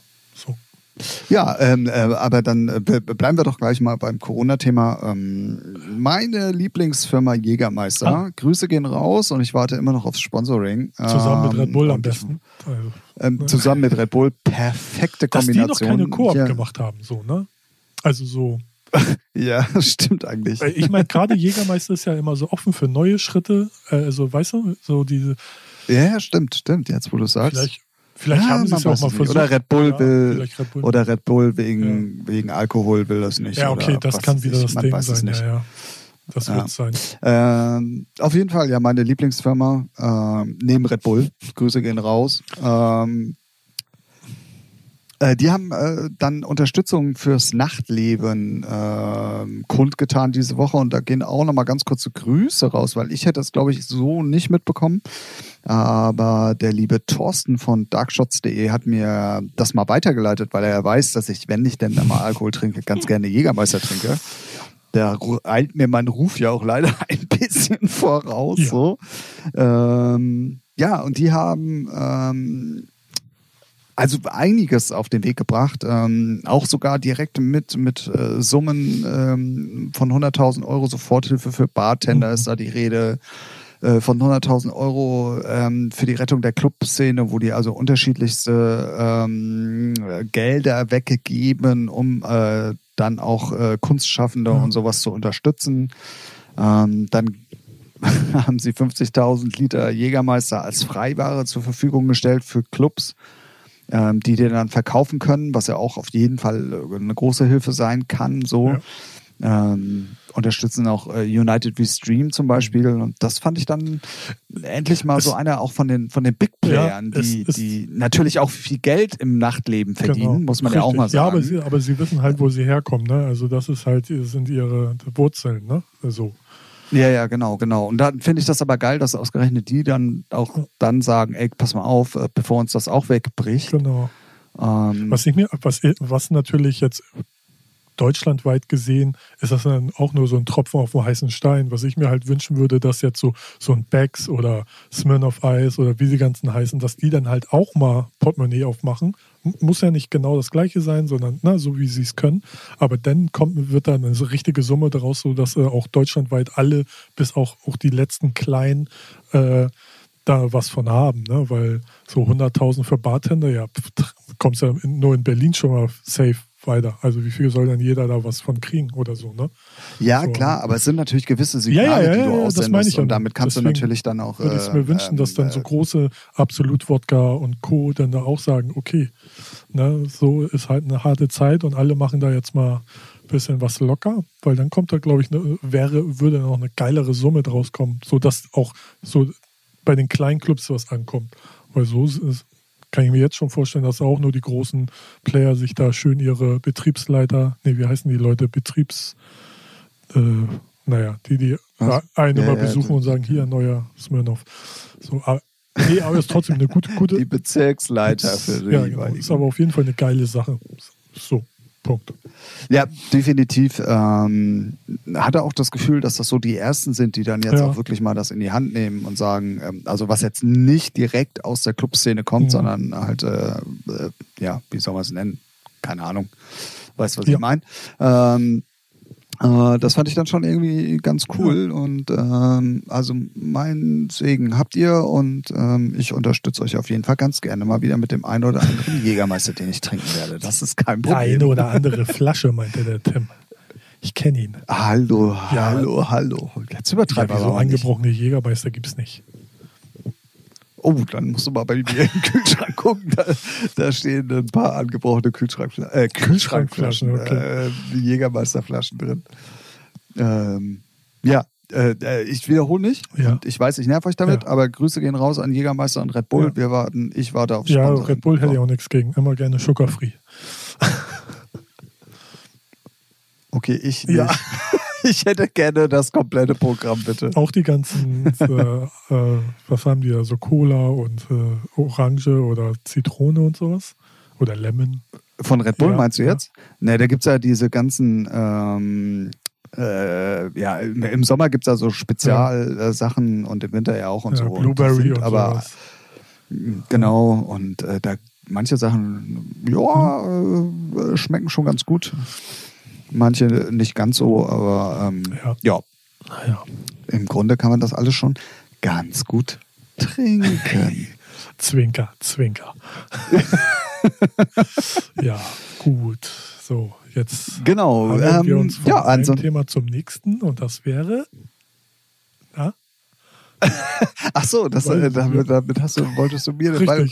Ja, ähm, äh, aber dann äh, be- bleiben wir doch gleich mal beim Corona-Thema. Ähm, meine Lieblingsfirma Jägermeister. Ah. Grüße gehen raus und ich warte immer noch aufs Sponsoring. Zusammen mit Ähm, Red Bull am besten. Also, Ähm, zusammen mit Red Bull. Perfekte dass die Kombination. noch keine Koop Ja. gemacht haben, so, ne? Also so. Ja, stimmt eigentlich. Weil Ich meine, gerade Jägermeister ist ja immer so offen für neue Schritte. äh, Also, weißt du, so diese, Ja, ja, stimmt, stimmt. Jetzt, wo du sagst. vielleicht, vielleicht Ja, haben sie es auch mal versucht. Oder Red Bull Ja, will- Red Bull. Oder Red Bull wegen, wegen Alkohol will das nicht. Ja, okay, oder das was kann wieder das Man Ding weiß es sein. nicht. Ja, ja. Das Ja. wird sein. Ähm, auf jeden Fall, ja, meine Lieblingsfirma ähm, neben Red Bull. Grüße gehen raus. Ähm, äh, die haben äh, dann Unterstützung fürs Nachtleben ähm, kundgetan diese Woche und da gehen auch nochmal ganz kurze Grüße raus, weil ich hätte das, glaube ich, so nicht mitbekommen. Aber der liebe Thorsten von darkshots.de hat mir das mal weitergeleitet, weil er weiß, dass ich, wenn ich denn mal Alkohol trinke, ganz gerne Jägermeister trinke. Da eilt mir mein Ruf ja auch leider ein bisschen voraus. Ja. So. Ähm, ja, und die haben ähm, also einiges auf den Weg gebracht, ähm, auch sogar direkt mit, mit äh, Summen ähm, von 100.000 Euro Soforthilfe für Bartender Mhm. ist da die Rede äh, von 100.000 Euro ähm, für die Rettung der Clubszene, wo die also unterschiedlichste ähm, Gelder weggegeben, um äh, dann auch äh, Kunstschaffende Ja. und sowas zu unterstützen. Ähm, dann haben sie 50.000 Liter Jägermeister als Freiware zur Verfügung gestellt für Clubs, ähm, die den dann verkaufen können, was ja auch auf jeden Fall äh, eine große Hilfe sein kann. So ähm, unterstützen auch äh, United We Stream zum Beispiel und das fand ich dann endlich mal Es- so einer auch von den von den Big Playern, Ja, es- die es- die natürlich auch viel Geld im Nachtleben verdienen, Genau. muss man ja auch Richtig. mal sagen. Ja, aber sie, aber sie wissen halt, wo sie herkommen. Ne? Also das ist halt, sind ihre Wurzeln. Ne? So. Ja, ja, genau, genau. Und dann finde ich das aber geil, dass ausgerechnet die dann auch dann sagen, ey, pass mal auf, äh, bevor uns das auch wegbricht. Genau. Ähm, Was ich mir, was, was natürlich jetzt deutschlandweit gesehen, ist das dann auch nur so ein Tropfen auf dem heißen Stein. Was ich mir halt wünschen würde, dass jetzt so, so ein Becks oder Smirnoff Ice oder wie sie ganzen heißen, dass die dann halt auch mal Portemonnaie aufmachen. Muss ja nicht genau das gleiche sein, sondern na, so wie sie es können. Aber dann kommt, wird dann eine richtige Summe daraus, so dass äh, auch deutschlandweit alle, bis auch, auch die letzten kleinen, äh, da was von haben, ne? weil so 100.000 für Bartender, ja, kommst ja nur in Berlin schon mal safe weiter. Also wie viel soll denn jeder da was von kriegen oder so, ne? Ja, So. klar, aber es sind natürlich gewisse Signale, Ja, ja, ja, die du ja, das meine aussendest und damit kannst Deswegen du natürlich dann auch. Würde ich äh, mir wünschen, dass dann so äh, große Absolut-Wodka und Co. dann da auch sagen, okay, ne, so ist halt eine harte Zeit und alle machen da jetzt mal ein bisschen was locker, weil dann kommt da, glaube ich, ne, wäre, würde noch eine geilere Summe draus kommen, sodass auch so bei den kleinen Clubs was ankommt. Weil so ist, es- kann ich mir jetzt schon vorstellen, dass auch nur die großen Player sich da schön ihre Betriebsleiter, nee, wie heißen die Leute, Betriebs, äh, naja, die, die Was? einen Ja, immer ja, besuchen so- und sagen, hier, neuer Smirnoff. So, aber, nee, aber ist trotzdem eine gute, gute die Bezirksleiter für die ja, genau. Ist aber auf jeden Fall eine geile Sache. So, Punkt. Ja, definitiv. Ähm, hatte auch das Gefühl, dass das so die ersten sind, die dann jetzt Ja. auch wirklich mal das in die Hand nehmen und sagen, ähm, also was jetzt nicht direkt aus der Clubszene kommt, Mhm. sondern halt, äh, äh, ja, wie soll man es nennen? Keine Ahnung. Weißt du, was Ja. ich meine? Ähm, äh, das fand ich dann schon irgendwie ganz cool und ähm, also mein Segen habt ihr und ähm, ich unterstütze euch auf jeden Fall ganz gerne mal wieder mit dem einen oder anderen Jägermeister, den ich trinken werde. Das ist kein Problem. eine oder andere Flasche, meinte der Tim. Ich kenne ihn. Hallo, Ja. hallo, hallo. Jetzt Ja, übertreiben wir so angebrochene Jägermeister gibt es nicht. Oh, dann musst du mal bei mir im Kühlschrank gucken. Da, da stehen ein paar angebrochene Kühlschrankfla äh, Kühlschrankflaschen, Kühlschrankflaschen, äh, Jägermeisterflaschen drin. Ähm, ja, äh, äh, ich wiederhole nicht. Ja. Ich weiß, ich nerv euch damit, Ja. aber Grüße gehen raus an Jägermeister und Red Bull. Ja. Wir warten, ich warte auf Ja, Sponsoring. Red Bull hätte ich auch nichts gegen. Immer gerne Sugar-Free. Okay, ich Ja. nicht. Ich hätte gerne das komplette Programm, bitte. Auch die ganzen, äh, äh, was haben die da, so Cola und äh, Orange oder Zitrone und sowas. Oder Lemon. Von Red Bull Ja, meinst du ja. jetzt? Ne, da gibt es ja diese ganzen, ähm, äh, ja, im, Sommer gibt es ja so Spezialsachen und im Winter ja auch und ja, so. Und Blueberry sind und aber sowas. genau, und äh, da manche Sachen, ja, äh, schmecken schon ganz gut. Manche nicht ganz so, aber ähm, Ja. ja, Naja. im Grunde kann man das alles schon ganz gut trinken. Zwinker, Zwinker. ja, gut. So, jetzt genau. hangeln wir Ähm, uns von ja, einem ansonsten. Thema zum nächsten und das wäre. Ja, Ach so, das, äh, damit, damit hast du, wolltest du mir den Ball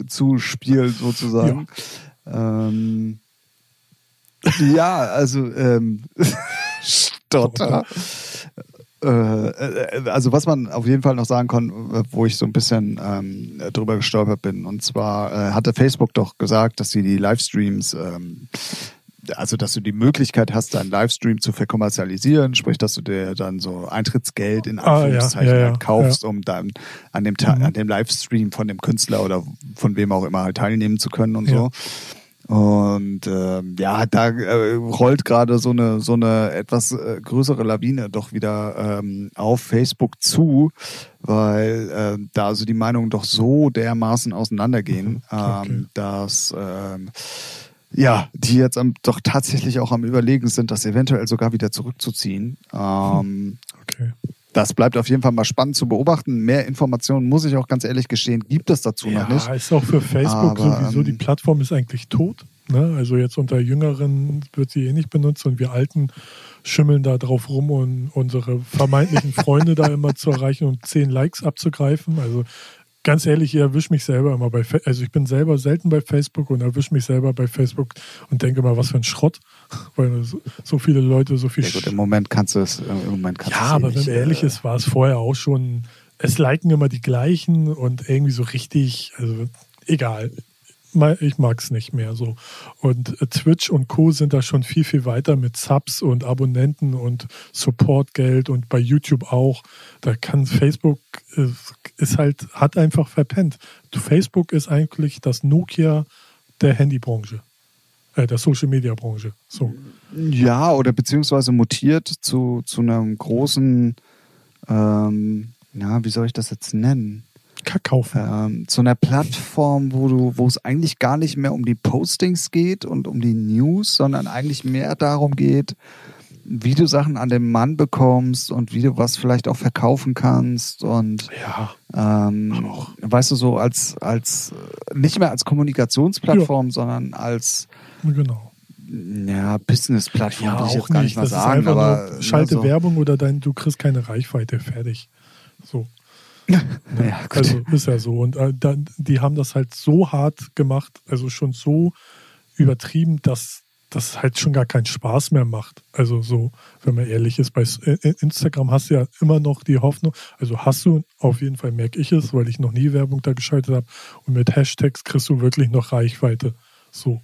äh, zuspielen, sozusagen. Ähm, ja, also ähm, Stotter. Äh, äh, also was man auf jeden Fall noch sagen kann, äh, wo ich so ein bisschen ähm, drüber gestolpert bin, und zwar äh, hatte Facebook doch gesagt, dass sie die Livestreams, ähm, also dass du die Möglichkeit hast, deinen Livestream zu verkommerzialisieren, sprich, dass du dir dann so Eintrittsgeld in Ah, ja, Anführungszeichen ja, ja, halt kaufst, um dann an dem, Ta- an dem Livestream von dem Künstler oder von wem auch immer halt teilnehmen zu können und so. Und ähm, ja, da äh, rollt gerade so eine so eine etwas äh, größere Lawine doch wieder ähm, auf Facebook zu, weil äh, da also die Meinungen doch so dermaßen auseinandergehen, Okay. ähm, dass ähm, ja, die jetzt am, doch tatsächlich auch am Überlegen sind, das eventuell sogar wieder zurückzuziehen. Ähm, okay. Das bleibt auf jeden Fall mal spannend zu beobachten. Mehr Informationen, muss ich auch ganz ehrlich gestehen, gibt es dazu noch nicht. Ja, ist auch für Facebook Aber, sowieso, die ähm, Plattform ist eigentlich tot. Ne? Also jetzt unter Jüngeren wird sie eh nicht benutzt und wir Alten schimmeln da drauf rum, um unsere vermeintlichen Freunde da immer zu erreichen und zehn Likes abzugreifen. Also ganz ehrlich, ich erwische mich selber immer bei Fa- also ich bin selber selten bei Facebook und erwische mich selber bei Facebook und denke mal, was für ein Schrott, weil so, viele Leute so viel Ja gut, im Moment kannst du es, äh, im Moment kannst ja, eh aber wenn ehrlich äh, ist, war es vorher auch schon. Es liken immer die gleichen und irgendwie so richtig, also egal. Ich mag es nicht mehr so. Und äh, Twitch und Co. sind da schon viel, viel weiter mit Subs und Abonnenten und Supportgeld und bei YouTube auch. Da kann Facebook äh, ist halt, hat einfach verpennt. Facebook ist eigentlich das Nokia der Handybranche. Äh, der Social Media Branche. So. Ja, oder beziehungsweise mutiert zu, zu einem großen, ähm, ja, wie soll ich das jetzt nennen? Kackhaufen. Ähm, zu einer Plattform, wo du, wo es eigentlich gar nicht mehr um die Postings geht und um die News, sondern eigentlich mehr darum geht, wie du Sachen an den Mann bekommst und wie du was vielleicht auch verkaufen kannst und Ja. ähm, Auch. weißt du so als als nicht mehr als Kommunikationsplattform, sondern als Genau. ja, Business-Plattform Ja, will ich auch jetzt gar nicht nicht. mal sagen, aber nur schalte ja, so. Werbung oder dein, du kriegst keine Reichweite, fertig. So. Ja, gut. Also ist ja so. Und äh, dann, die haben das halt so hart gemacht, also schon so übertrieben, dass das halt schon gar keinen Spaß mehr macht. Also so, wenn man ehrlich ist, bei Instagram hast du ja immer noch die Hoffnung, also hast du, auf jeden Fall merke ich es, weil ich noch nie Werbung da geschaltet habe und mit Hashtags kriegst du wirklich noch Reichweite. So.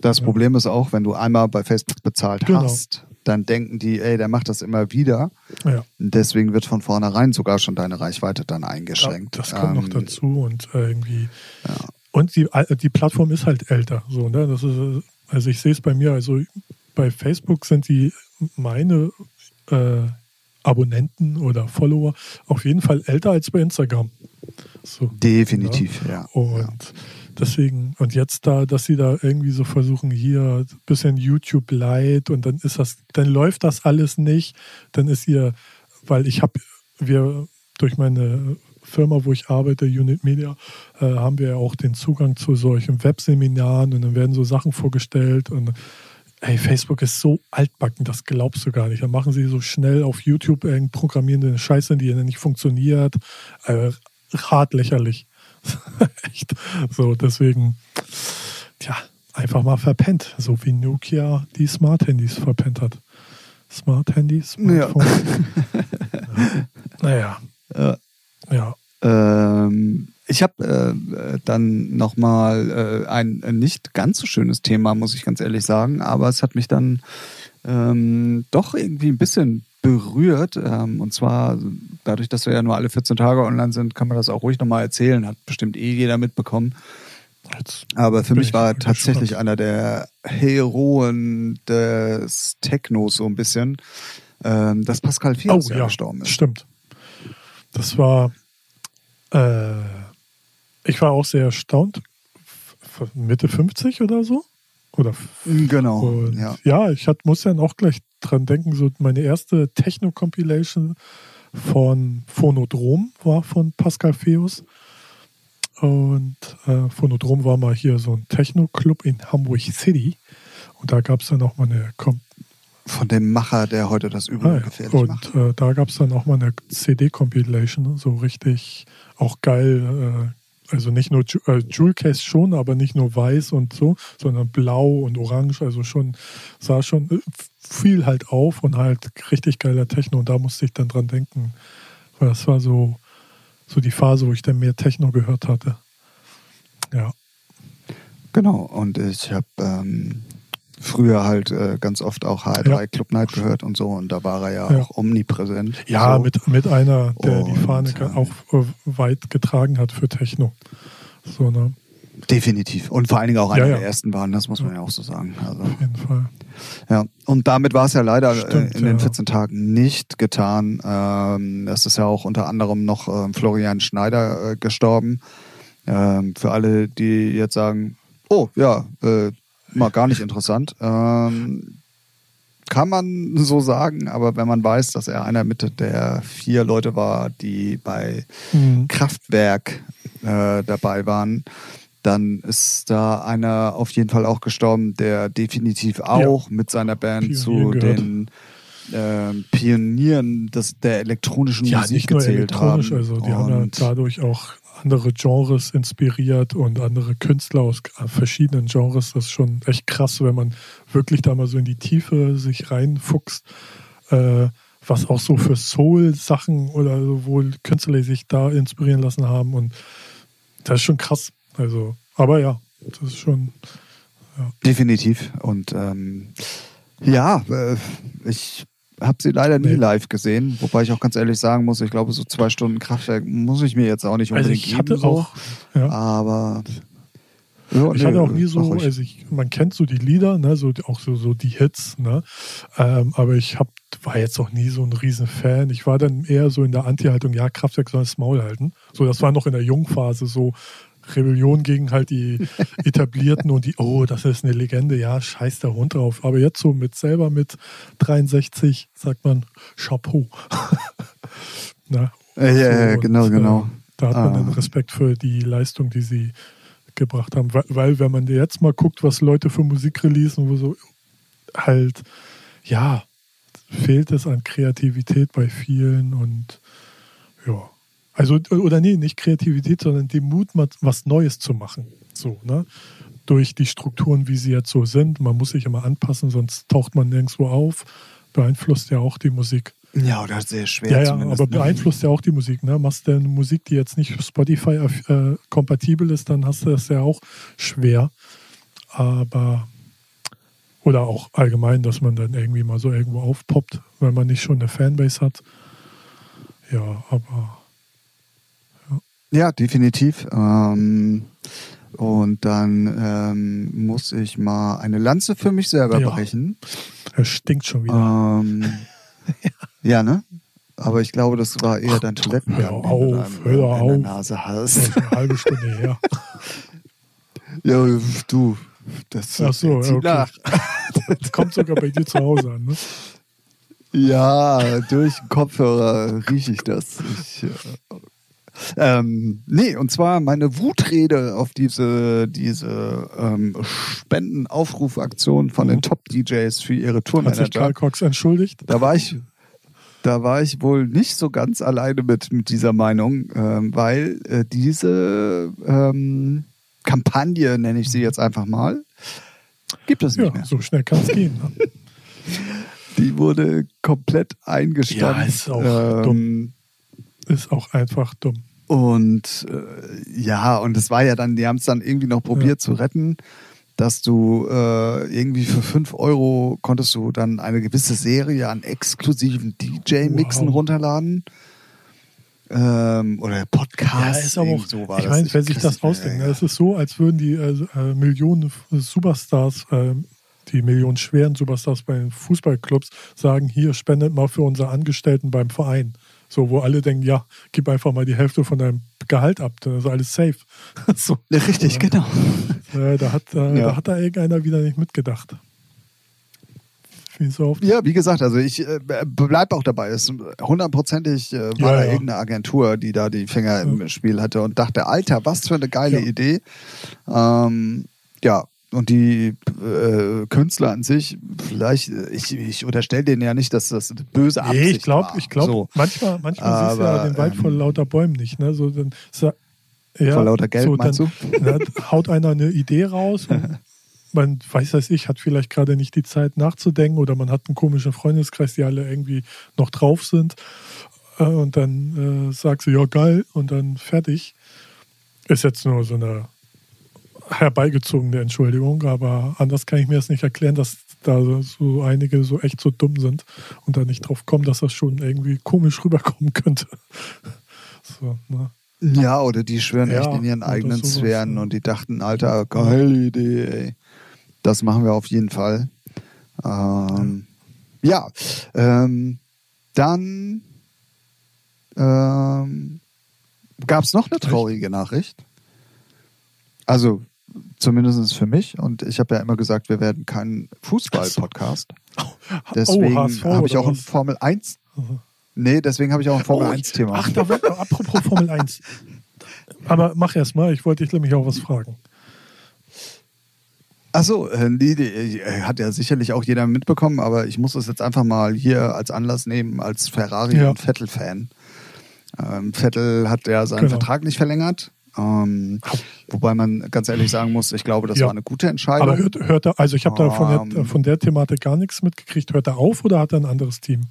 Das Ja. Problem ist auch, wenn du einmal bei Facebook bezahlt Genau. hast, dann denken die, ey, der macht das immer wieder. Ja. Und deswegen wird von vornherein sogar schon deine Reichweite dann Ja, eingeschränkt. das kommt noch Ähm, dazu und äh, irgendwie. Ja. Und die, äh, die Plattform ist halt älter. So, ne? das ist, äh, also ich sehe es bei mir, also bei Facebook sind die meine äh, Abonnenten oder Follower auf jeden Fall älter als bei Instagram. So. Definitiv, ja. Und ja. Deswegen, und jetzt da, dass sie da irgendwie so versuchen, hier ein bisschen YouTube Light und dann ist das, dann läuft das alles nicht. Dann ist ihr, weil ich habe, wir durch meine Firma, wo ich arbeite, Unit Media, äh, haben wir ja auch den Zugang zu solchen Webseminaren und dann werden so Sachen vorgestellt und Ey, Facebook ist so altbacken, das glaubst du gar nicht. Dann machen sie so schnell auf YouTube irgendeine programmierende Scheiße, die nicht funktioniert. Äh, hart lächerlich. Echt. So, deswegen, tja, einfach mal verpennt. So wie Nokia die Smart-Handys verpennt hat. Smart-Handys, Smartphone. Ja. Naja, Ja. ja. Ähm, ich habe äh, dann nochmal äh, ein äh, nicht ganz so schönes Thema, muss ich ganz ehrlich sagen, aber es hat mich dann ähm, doch irgendwie ein bisschen berührt. Ähm, und zwar dadurch, dass wir ja nur alle 14 Tage online sind, kann man das auch ruhig nochmal erzählen. Hat bestimmt eh jeder mitbekommen. Jetzt Aber für mich ich war mal tatsächlich einer der Heroen des Technos so ein bisschen, ähm, dass Pascal Fios Oh ja gestorben ist. stimmt. Das war, äh, ich war auch sehr erstaunt. Mitte 50 oder so? Oder Genau, und ja. ja. ich hat, muss dann auch gleich dran denken, so meine erste Techno-Compilation von Phonodrom war von Pascal Feus. Und äh, Phonodrom war mal hier so ein Techno-Club in Hamburg City. Und da gab es dann auch mal eine Kom Von dem Macher, der heute das Ah, Übel ja. gefährlich macht. Und äh, da gab es dann auch mal eine CD-Compilation, so richtig auch geil. Äh, also nicht nur äh, Jewel Case schon, aber nicht nur weiß und so, sondern blau und orange. Also schon, sah schon äh, viel halt auf und halt richtig geiler Techno. Und da musste ich dann dran denken. Weil das war so, so die Phase, wo ich dann mehr Techno gehört hatte. Ja. Genau, und ich habe ähm, früher halt äh, ganz oft auch HR3 Ja. Club Night gehört und so und da war er ja, Ja. auch omnipräsent. Ja, so. mit, mit einer, der die Und, Fahne ähm, auch äh, weit getragen hat für Techno. So, ne? Definitiv. Und vor allen Dingen auch einer ja. der ersten waren, das muss man ja auch so sagen. Also, Auf jeden Fall. ja. Und damit war es ja leider Stimmt, äh, in den ja. 14 Tagen nicht getan. Ähm, es ist ja auch unter anderem noch ähm, Florian Schneider äh, gestorben. Ähm, für alle, die jetzt sagen, oh ja, äh, mal gar nicht interessant. Kann man so sagen, aber wenn man weiß, dass er einer mit der vier Leute war, die bei Mhm. Kraftwerk äh, dabei waren, dann ist da einer auf jeden Fall auch gestorben, der definitiv auch mit seiner Band Pionieren zu gehört. den ähm, Pionieren des, der elektronischen Ja, Musik nicht nur gezählt elektronisch, haben. also die haben ja Und dadurch auch andere Genres inspiriert und andere Künstler aus verschiedenen Genres. Das ist schon echt krass, wenn man wirklich da mal so in die Tiefe sich reinfuchst, äh, was auch so für Soul-Sachen oder so wohl Künstler sich da inspirieren lassen haben. Und das ist schon krass. Also, aber ja, das ist schon. definitiv. Und ähm, ja, äh, ich habe sie leider nie Nee. live gesehen, wobei ich auch ganz ehrlich sagen muss, ich glaube, so zwei Stunden Kraftwerk muss ich mir jetzt auch nicht Also unbedingt ich hatte geben. So. auch, ja, Aber ja, Ich nee, hatte auch nie so, also ich, man kennt so die Lieder, ne, so auch so, so die Hits, ne, ähm, aber ich hab, war jetzt auch nie so ein Riesenfan. Ich war dann eher so in der Anti-Haltung, ja, Kraftwerk soll das Maul halten. So, das war noch in der Jungphase, so Rebellion gegen halt die Etablierten und die, oh, das ist eine Legende, ja, scheiß der Hund drauf. Aber jetzt so mit selber mit 63 sagt man Chapeau. Äh, ja, ja, So, genau, und, genau. Äh, da hat man Ah. dann Respekt für die Leistung, die sie gebracht haben. Weil, weil, wenn man jetzt mal guckt, was Leute für Musik releasen, wo so halt, ja, fehlt es an Kreativität bei vielen und ja. Also, oder nee, nicht Kreativität, sondern den Mut, was Neues zu machen. So, ne? Durch die Strukturen, wie sie jetzt so sind. Man muss sich immer anpassen, sonst taucht man nirgendwo auf. Beeinflusst ja auch die Musik. Ja, oder sehr schwer. Ja, ja aber ne? beeinflusst ja auch die Musik. Ne? Machst du eine Musik, die jetzt nicht für Spotify äh, kompatibel ist, dann hast du das ja auch schwer. Aber oder auch allgemein, dass man dann irgendwie mal so irgendwo aufpoppt, weil man nicht schon eine Fanbase hat. Ja, aber. Ja, ja definitiv. Ähm, und dann ähm, muss ich mal eine Lanze für mich selber ja. brechen. Er stinkt schon wieder. Ähm, ja. ja, ne? Aber ich glaube, das war eher dein Toilettengang. Hör auf, hör auf. Nase hast. Eine halbe Stunde her. ja, du, das Ach so, okay. nach. Das kommt sogar bei dir zu Hause an, ne? Ja, durch Kopfhörer rieche ich das. Ich, äh, ähm, nee, und zwar meine Wutrede auf diese, diese ähm, Spendenaufrufaktion von mhm. den Top-DJs für ihre Tourmanager. Hat sich Karl Cox entschuldigt? Da war ich, da war ich wohl nicht so ganz alleine mit, mit dieser Meinung, ähm, weil äh, diese ähm, Kampagne, nenne ich sie jetzt einfach mal, gibt es nicht ja, mehr. So schnell kann es gehen. Ne? Die wurde komplett eingestampft. Ja, ist auch ähm, dumm. Ist auch einfach dumm. Und äh, ja, und es war ja dann, die haben es dann irgendwie noch probiert ja. zu retten, dass du äh, irgendwie für 5 Euro konntest du dann eine gewisse Serie an exklusiven DJ-Mixen wow. runterladen ähm, oder Podcast. Ja, ist aber auch, so ich meine, wer sich das ausdenkt, ne, es ist so, als würden die äh, äh Millionen Superstars, äh, die Millionen schweren Superstars bei den Fußballclubs sagen, hier spendet mal für unsere Angestellten beim Verein. So, wo alle denken, ja, gib einfach mal die Hälfte von deinem Gehalt ab, dann ist alles safe. so. Richtig, genau. Äh, da, hat, äh, da hat da irgendeiner wieder nicht mitgedacht wie so oft. Ja, wie gesagt, also ich äh, bleibe auch dabei. Es hundertprozentig äh, war ja, da ja. irgendeine Agentur, die da die Finger ja. im Spiel hatte und dachte, Alter, was für eine geile Idee. Ähm, ja, und die äh, Künstler an sich, vielleicht, ich, ich unterstelle denen ja nicht, dass das eine böse Absicht nee, ich glaube, ich glaube, so. manchmal, manchmal siehst du ja den Wald ähm, vor lauter Bäumen nicht. Ne? So, dann, ja, vor lauter Geld, so, meinst dann, du? Ja, haut einer eine Idee raus und man weiß das ich, hat vielleicht gerade nicht die Zeit nachzudenken oder man hat einen komischen Freundeskreis, die alle irgendwie noch drauf sind. Äh, und dann äh, sagt sie, ja, geil, und dann fertig. Ist jetzt nur so eine herbeigezogene Entschuldigung, aber anders kann ich mir das nicht erklären, dass da so einige so echt so dumm sind und da nicht drauf kommen, dass das schon irgendwie komisch rüberkommen könnte. So, ne? Ja, oder die schwören ja, echt in ihren eigenen Sphären und die dachten, Alter, geile Idee, ey. Das machen wir auf jeden Fall. Ähm, ja, ähm, dann ähm, gab es noch eine traurige Nachricht. Also zumindest für mich. Und ich habe ja immer gesagt, wir werden kein Fußball-Podcast. Deswegen oh, habe ich auch ein Formel 1. Nee, deswegen habe ich auch ein Formel oh, 1-Thema. Ach, da wird, apropos Formel 1. Aber mach erst mal, ich wollte dich nämlich auch was fragen. Achso, äh, die, die, äh, hat ja sicherlich auch jeder mitbekommen, aber ich muss es jetzt einfach mal hier als Anlass nehmen, als Ferrari- ja. und Vettel-Fan. Ähm, Vettel hat ja seinen genau. Vertrag nicht verlängert. Ähm, wobei man ganz ehrlich sagen muss, ich glaube, das ja. war eine gute Entscheidung. Aber hört, hört er, also ich habe da von der, ähm. von der Thematik gar nichts mitgekriegt. Hört er auf oder hat er ein anderes Team?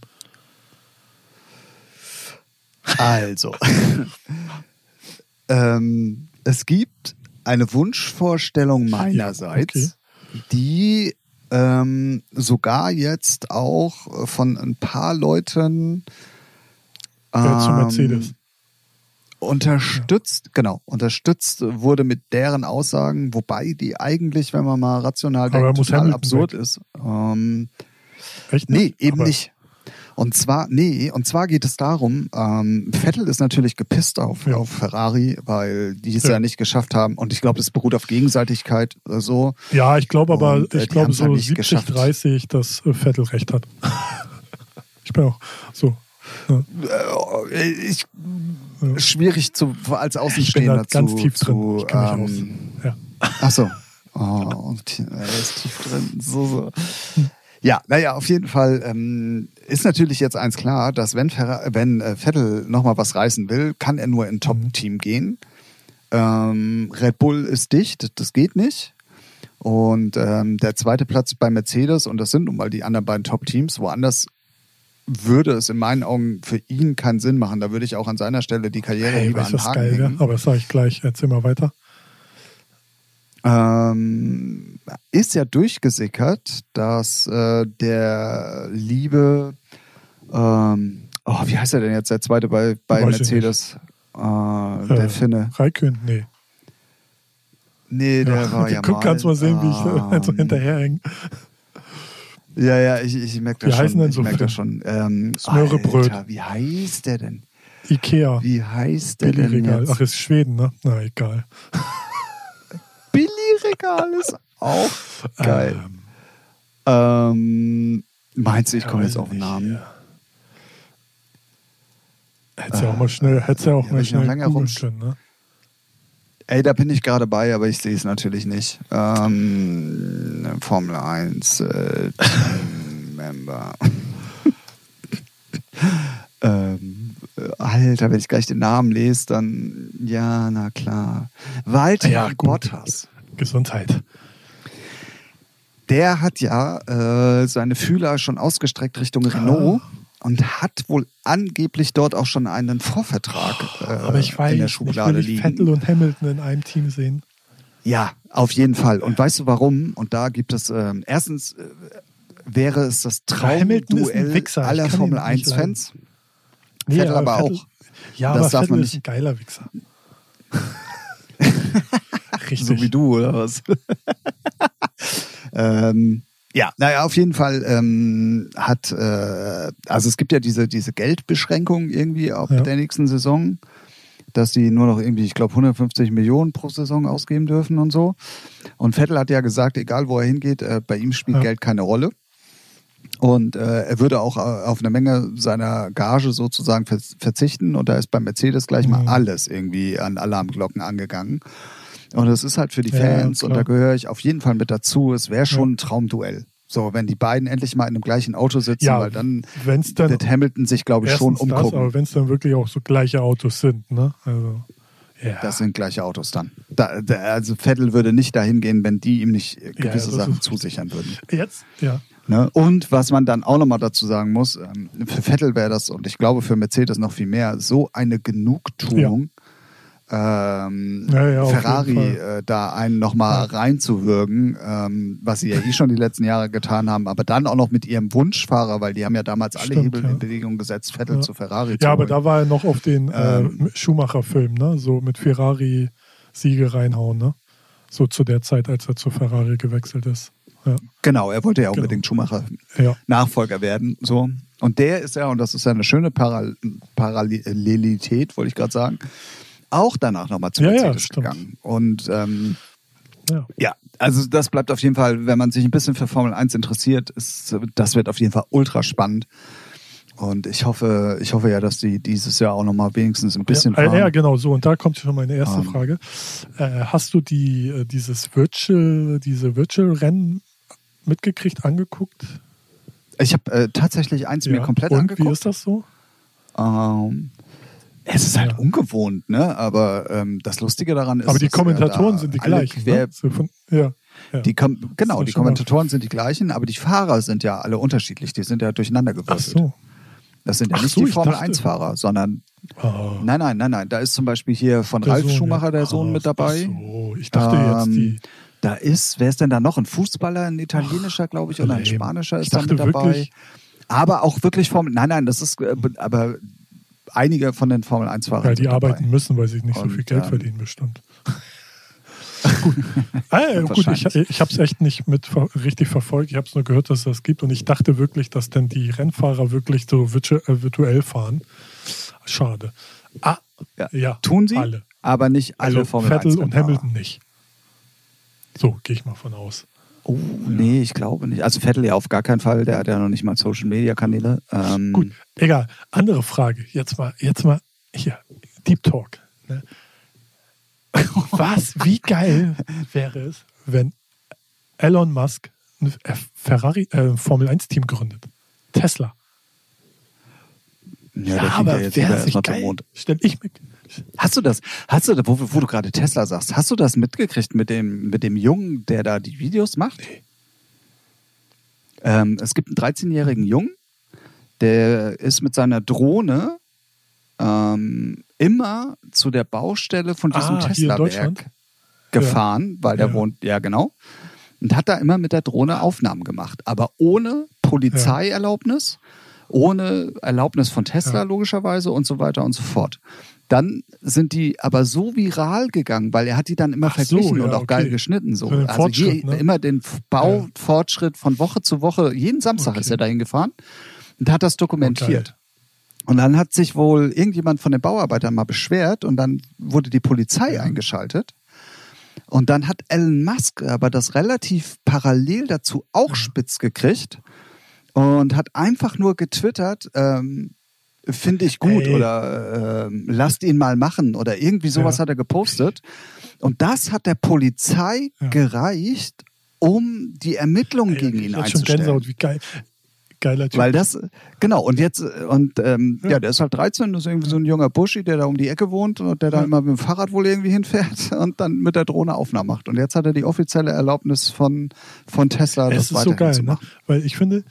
Also, ähm, es gibt eine Wunschvorstellung meinerseits, okay. die ähm, sogar jetzt auch von ein paar Leuten ähm, zu Mercedes unterstützt, genau, unterstützt wurde mit deren Aussagen, wobei die eigentlich, wenn man mal rational denkt, total absurd weg. ist. Ähm, Echt? Nee, eben Aber nicht. Und zwar, nee, und zwar geht es darum, ähm, Vettel ist natürlich gepisst auf, ja. auf Ferrari, weil die es ja. ja nicht geschafft haben. Und ich glaube, das beruht auf Gegenseitigkeit äh, so. Ja, ich glaube aber, und, äh, ich glaube so halt 70, geschafft. 30, dass äh, Vettel recht hat. ich bin auch so. Äh, ich, schwierig zu, als Ich bin Außenstehender da ganz zu, tief drin. zu Ich mich ähm, aus. Ja. Ach so. Oh, er ist tief drin. So, so. Ja, naja, auf jeden Fall ähm, ist natürlich jetzt eins klar, dass wenn, Ferra wenn äh, Vettel nochmal was reißen will, kann er nur in ein Top-Team gehen. Ähm, Red Bull ist dicht, das geht nicht. Und ähm, der zweite Platz bei Mercedes, und das sind nun mal die anderen beiden Top-Teams, woanders würde es in meinen Augen für ihn keinen Sinn machen. Da würde ich auch an seiner Stelle die Karriere Hey, lieber weißt an du, den was Haken geil wäre? hängen. Aber das sage ich gleich. Erzähl mal weiter. Ähm, ist ja durchgesickert, dass äh, der liebe, ähm, oh, wie heißt er denn jetzt, der zweite bei, bei Weiß Mercedes? Äh, der Äh, Finne. Raikön? Nee. Nee, der war ja Guck, mal. kannst mal sehen, wie ich so ähm, hinterherhänge. Ja, ja, ich, ich merke das schon. denn Ich so merk das schon. Ähm, Smörebröt. Alter, wie heißt der denn? Ikea. Wie heißt der denn Billigregal. jetzt? Ach, ist Schweden, ne? Na, egal. Billy-Regal ist auch geil. Ähm, Ähm, meinst du, ich komme jetzt auf den Namen? ja. Hättest ja auch mal schnell, hättest ja auch ja, mal schnell lange können, ne? Ey, da bin ich gerade bei, aber ich sehe es natürlich nicht. Ähm, Formel 1 äh, Team-Member. ähm, äh, Alter, wenn ich gleich den Namen lese, dann ja, na klar. Walter Ja. Bottas. Gesundheit. Der hat ja äh, seine Fühler schon ausgestreckt Richtung Renault und hat wohl angeblich dort auch schon einen Vorvertrag äh, Aber ich weiß in der nicht, Schublade will liegen. Vettel und Hamilton in einem Team sehen. Ja, auf jeden Fall. Und weißt du warum? Und da gibt es ähm, erstens äh, wäre es das Traumduell aller Formel nicht 1 Fans. Vettel aber Vettel- auch. Ja, Das aber darf Vettel man ist ein geiler Wichser. Richtig. So wie du, oder was? ähm, ja, naja, auf jeden Fall ähm, hat, äh, also es gibt ja diese, diese Geldbeschränkung irgendwie ab Ja. der nächsten Saison, dass die nur noch irgendwie, ich glaube, 150 Millionen pro Saison ausgeben dürfen und so. Und Vettel hat ja gesagt, egal wo er hingeht, äh, bei ihm spielt Ja. Geld keine Rolle. Und äh, er würde auch äh, auf eine Menge seiner Gage sozusagen ver verzichten. Und da ist bei Mercedes gleich mal Mhm. alles irgendwie an Alarmglocken angegangen. Und es ist halt für die Ja, ja, Fans, und da gehöre ich auf jeden Fall mit dazu, es wäre schon ein Traumduell. So, wenn die beiden endlich mal in dem gleichen Auto sitzen, Ja, weil dann wenn es dann wird Hamilton sich, glaube ich, schon erstens das, umgucken. aber wenn es dann wirklich auch so gleiche Autos sind, ne? Also, ja. Das sind gleiche Autos dann. Da, da, also Vettel würde nicht dahin gehen, wenn die ihm nicht Ja, gewisse das Sachen zusichern würden. Jetzt? Ja. Ne? Und was man dann auch nochmal dazu sagen muss, ähm, für Vettel wäre das, und ich glaube für Mercedes noch viel mehr, so eine Genugtuung, ähm, Ja, ja, Ferrari äh, da einen nochmal reinzuwürgen, ähm, was sie ja eh schon die letzten Jahre getan haben, aber dann auch noch mit ihrem Wunschfahrer, weil die haben ja damals alle Stimmt, Hebel ja. in Bewegung gesetzt, Vettel Ja. zu Ferrari zu Ja, aber holen. da war er noch auf den äh, Ähm. Schumacher-Film, ne? So mit Ferrari Siege reinhauen, ne? So zu der Zeit, als er zu Ferrari gewechselt ist. Ja. Genau, er wollte ja Genau. unbedingt Schumacher ja. Nachfolger werden. So. Und der ist ja, und das ist ja eine schöne Paral Parallelität, wollte ich gerade sagen, auch danach nochmal zu Ja, ja, Mercedes stimmt. gegangen. Und ähm, ja. ja, also das bleibt auf jeden Fall, wenn man sich ein bisschen für Formel 1 interessiert, ist, das wird auf jeden Fall ultra spannend. Und ich hoffe, ich hoffe ja, dass die dieses Jahr auch nochmal wenigstens ein bisschen ja, fahren. ja, genau so. Und da kommt schon meine erste Ähm. Frage. Äh, hast du die, äh, dieses Virtual, diese Virtual-Rennen mitgekriegt, angeguckt? Ich habe äh, tatsächlich eins mir komplett Und wie angeguckt. ist das so? Ähm, es ist halt Ja. ungewohnt, ne? Aber ähm, das Lustige daran ist, Aber die Kommentatoren sind die gleichen. Quer, Ne? So von, ja. ja. Die kom genau, die mal- Kommentatoren sind die gleichen, aber die Fahrer sind ja alle unterschiedlich. Die sind ja durcheinander Ach gewürfelt. so. Das sind ja Ach nicht so, die ich Formel dachte- 1-Fahrer, sondern Oh, nein, nein, nein, nein. Da ist zum Beispiel hier von der Ralf Sohn, Schumacher ja. der Sohn Ah, mit dabei. Ach so, ich dachte jetzt Ähm, die. Da ist, wer ist denn da noch? Ein Fußballer, ein italienischer, glaube ich, oder ein spanischer ist da mit dabei. wirklich- Aber auch wirklich Formel, nein, nein, das ist, äh, aber einige von den Formel 1-Fahrern Ja, die sind dabei. arbeiten müssen, weil sie nicht so Und, viel Geld ähm, verdienen, bestimmt. gut, ah, ja, gut ich, ich habe es echt nicht mit richtig verfolgt. Ich habe es nur gehört, dass es das gibt. Und ich dachte wirklich, dass denn die Rennfahrer wirklich so äh, virtuell fahren. Schade. Ah, Ja. ja. Tun sie, Alle. aber nicht alle Also Formel Vettel 1 und Hamilton nicht. So gehe ich mal von aus. Oh, nee, ich glaube nicht. Also Vettel ja auf gar keinen Fall, der hat ja noch nicht mal Social Media Kanäle. Ähm, Gut, egal. Andere Frage. Jetzt mal, jetzt mal hier, Deep Talk. Ne? Was, wie geil wäre es, wenn Elon Musk ein Ferrari äh, Formel 1 Team gründet? Tesla. Ja, ja aber wäre es geil. Stell ich mir. Hast du das, hast du, wo, wo, du gerade Tesla sagst, hast du das mitgekriegt mit dem, mit dem Jungen, der da die Videos macht? Nee. Ähm, es gibt einen 13-jährigen Jungen, der ist mit seiner Drohne ähm, immer zu der Baustelle von diesem ah, Tesla-Werk gefahren, ja. weil der ja. wohnt, ja genau, und hat da immer mit der Drohne Aufnahmen gemacht, aber ohne Polizeierlaubnis, ohne Erlaubnis von Tesla logischerweise und so weiter und so fort. Dann sind die aber so viral gegangen, weil er hat die dann immer Ach verglichen so, ja, und auch okay. geil geschnitten. So. Also je, ne? immer den Baufortschritt von Woche zu Woche, jeden Samstag okay. ist er dahin gefahren und hat das dokumentiert. Und dann hat sich wohl irgendjemand von den Bauarbeitern mal beschwert und dann wurde die Polizei ja. eingeschaltet. Und dann hat Elon Musk aber das relativ parallel dazu auch ja. spitz gekriegt und hat einfach nur getwittert, ähm, finde ich gut Ey. oder äh, lasst ihn mal machen oder irgendwie sowas ja. hat er gepostet. Und das hat der Polizei ja. gereicht, um die Ermittlungen Ey, gegen ihn einzustellen. Schon wie geil. Geiler Typ. Weil das, genau, und jetzt, und ähm, ja. ja. der ist halt 13, das ist irgendwie so ein junger Buschi, der da um die Ecke wohnt und der da immer mit dem Fahrrad wohl irgendwie hinfährt und dann mit der Drohne Aufnahmen macht. Und jetzt hat er die offizielle Erlaubnis von, von Tesla, das es ist so geil, ne? Weil ich finde,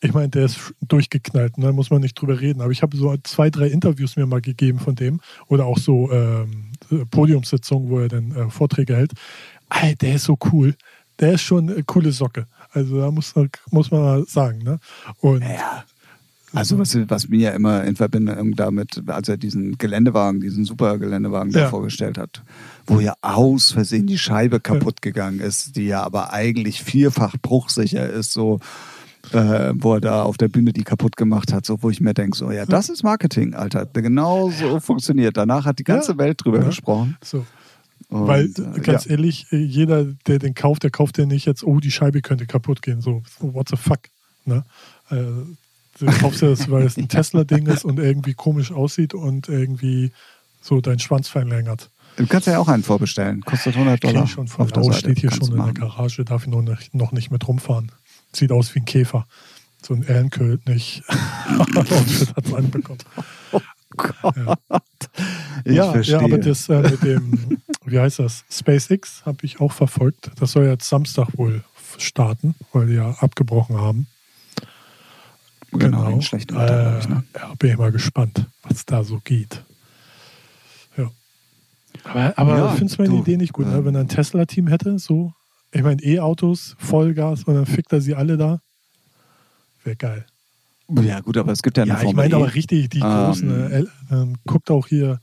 ich meine, der ist durchgeknallt, da ne? muss man nicht drüber reden. Aber ich habe so zwei, drei Interviews mir mal gegeben von dem oder auch so ähm, Podiumssitzungen, wo er dann äh, Vorträge hält. Ey, der ist so cool. Der ist schon eine coole Socke. Also da muss, muss man mal sagen. Ne? Und ja. Also was, was mir immer in Verbindung damit, als er diesen Geländewagen, diesen super Geländewagen ja. da vorgestellt hat, wo ja aus Versehen die Scheibe kaputt gegangen ist, die ja aber eigentlich vierfach bruchsicher ist, so äh, wo er da auf der Bühne die kaputt gemacht hat, so wo ich mir denke, so ja, das ist Marketing, Alter. Genau so funktioniert. Danach hat die ganze ja. Welt drüber ja. gesprochen. So. Und, Weil, äh, ganz ja. ehrlich, äh, jeder, der den kauft, der kauft ja nicht jetzt, oh, die Scheibe könnte kaputt gehen. So, what the fuck? Ne? Äh, du kaufst ja das, weil es ein Tesla-Ding ist und irgendwie komisch aussieht und irgendwie so deinen Schwanz verlängert. Du kannst ja auch einen vorbestellen. Kostet 100 Dollar. Ich schon von Haus, steht hier schon in der Garage, darf ich noch nicht, noch nicht mit rumfahren. Sieht aus wie ein Käfer. So ein Ehrenkönig hat es anbekommen. Oh Gott. Ja, ich ja, verstehe. ja aber das äh, mit dem, wie heißt das? SpaceX habe ich auch verfolgt. Das soll jetzt Samstag wohl starten, weil die ja abgebrochen haben. Genau, genau. schlecht Wetter, äh, ich, ne? Ja, bin ich mal gespannt, was da so geht. Ja. Aber, aber ja, findest du meine Idee nicht gut, ähm, ne? wenn er ein Tesla-Team hätte, so ich meine, E-Autos, Vollgas und dann fickt er sie alle da. Wäre geil. Ja, gut, aber es gibt ja eine ja, Formel ich meine e. aber richtig, die großen. Ähm, äh, äh, guckt auch hier.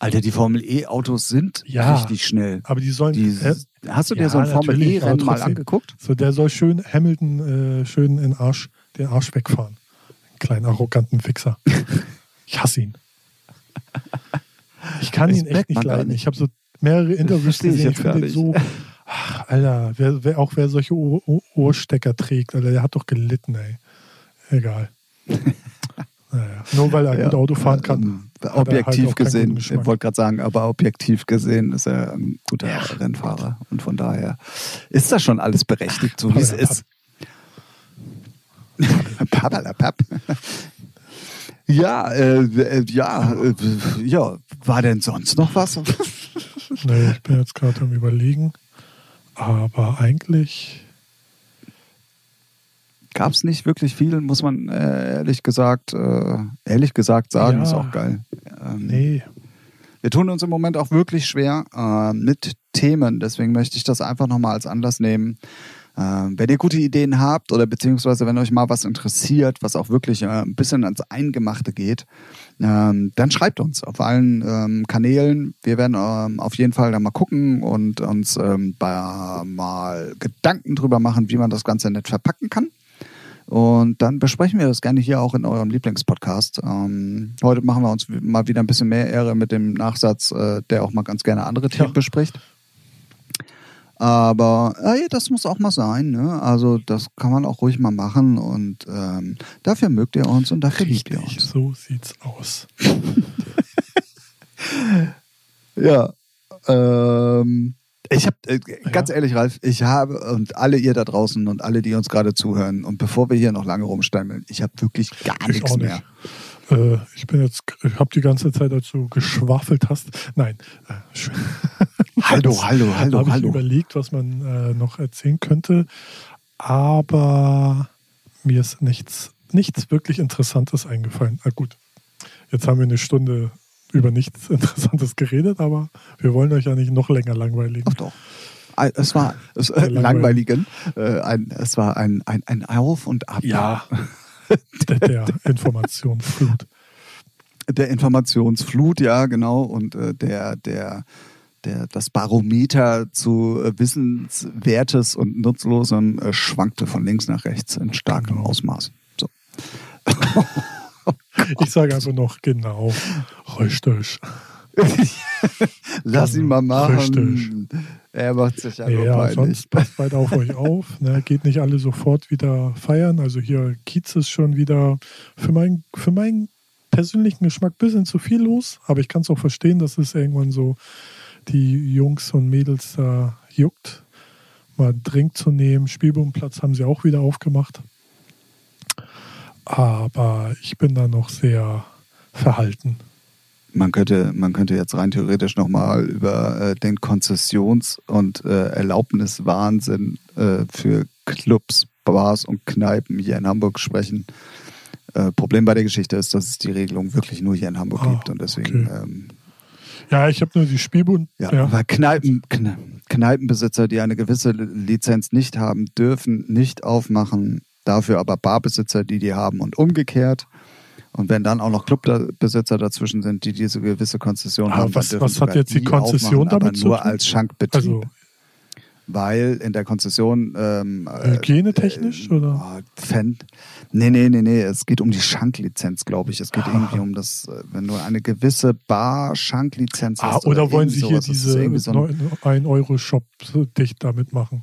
Alter, die Formel E-Autos sind ja, richtig schnell. Aber die sollen. Die, äh, hast du dir ja, so ein Formel E-Rennen mal angeguckt? So, der soll schön Hamilton äh, schön in Arsch, den Arsch wegfahren. Den kleinen arroganten Fixer. ich hasse ihn. Ich kann ihn echt nicht leiden. Ich habe so mehrere Interviews gesehen. Ich finde den so Ach, Alter, wer, wer, auch wer solche Ohr, Ohrstecker trägt, Alter, der hat doch gelitten, ey. Egal. naja, nur weil er ja, gut Auto fahren kann. Objektiv halt gesehen, ich wollte gerade sagen, aber objektiv gesehen ist er ein guter ja, Rennfahrer. Gott. Und von daher ist das schon alles berechtigt, so wie es ist. Pappalapapp. ja, äh, äh, ja, äh, ja, war denn sonst noch was? nee, ich bin jetzt gerade am Überlegen. Aber eigentlich gab es nicht wirklich viel, muss man äh, ehrlich gesagt, äh, ehrlich gesagt sagen, ja, ist auch geil. Ähm, nee. Wir tun uns im Moment auch wirklich schwer äh, mit Themen, deswegen möchte ich das einfach nochmal als Anlass nehmen, wenn ihr gute Ideen habt oder beziehungsweise wenn euch mal was interessiert, was auch wirklich äh, ein bisschen ans Eingemachte geht, ähm, dann schreibt uns auf allen ähm, Kanälen. Wir werden auf jeden Fall da mal gucken und uns mal Gedanken drüber machen, wie man das Ganze nett verpacken kann. Und dann besprechen wir das gerne hier auch in eurem Lieblingspodcast. Ähm, heute machen wir uns mal wieder ein bisschen mehr Ehre mit dem Nachsatz, äh, der auch mal ganz gerne andere Themen ja. bespricht. Aber ey, das muss auch mal sein. Ne? Also das kann man auch ruhig mal machen. Und ähm, dafür mögt ihr uns und dafür liebt ihr uns. so sieht's aus. Ja. Ähm, ich habe, äh, ganz ehrlich, Ralf, ich habe und alle ihr da draußen und alle, die uns gerade zuhören, und bevor wir hier noch lange rumstammeln, ich habe wirklich gar Ich nichts auch nicht. Äh, ich bin jetzt, ich habe die ganze Zeit, als du geschwafelt hast, nein, äh, sch- Hallo, hallo, hallo, habe ich hallo. überlegt, was man äh, noch erzählen könnte, aber mir ist nichts, nichts wirklich Interessantes eingefallen. Ah, gut, jetzt haben wir eine Stunde über nichts Interessantes geredet, aber wir wollen euch ja nicht noch länger langweiligen. Doch, doch. Es war es, äh, langweiligen. Äh, ein, es war ein, ein, ein Auf und Ab Ja, der, Informationsflut. der Informationsflut, ja, genau. Und äh, der, der, der, das Barometer zu äh, Wissenswertes und Nutzlosem äh, schwankte von links nach rechts in starkem Genau. Ausmaß. So. Ich sage einfach noch genau, Röstisch. Lass ihn mal Richtig. Er macht sich ja nur Ja, peinlich. sonst passt weiter auf euch auf. Ne? Geht nicht alle sofort wieder feiern. Also hier Kiez ist schon wieder für, mein, für meinen persönlichen Geschmack ein bisschen zu viel los. Aber ich kann es auch verstehen, dass es irgendwann so die Jungs und Mädels da juckt, mal Drink zu nehmen. Spielbodenplatz haben sie auch wieder aufgemacht. Aber ich bin da noch sehr verhalten. Man könnte, man könnte jetzt rein theoretisch nochmal über äh, den Konzessions- und äh, Erlaubniswahnsinn äh, für Clubs, Bars und Kneipen hier in Hamburg sprechen. Äh, Problem bei der Geschichte ist, dass es die Regelung wirklich nur hier in Hamburg Ah, gibt und deswegen, okay. ähm, Ja, ich habe nur die Spielboden. ja, ja. weil Kneipen, Kne Kneipenbesitzer, die eine gewisse Lizenz nicht haben, dürfen nicht aufmachen, dafür aber Barbesitzer, die die haben und umgekehrt. Und wenn dann auch noch Clubbesitzer dazwischen sind, die diese gewisse Konzession Ah, haben, was- was hat sogar jetzt die Konzession damit zu nur tun? als Schankbetrieb. Also weil in der Konzession ähm, äh, hygienetechnisch äh, oder? oh, Fan. Nee, nee, nee, nee. Es geht um die Schanklizenz, glaube ich. Es geht Ah. irgendwie um das, äh, wenn du eine gewisse Bar-Schanklizenz Ah, hast. oder wollen Sie hier diese so ein, 1-Euro-Shop dicht damit machen?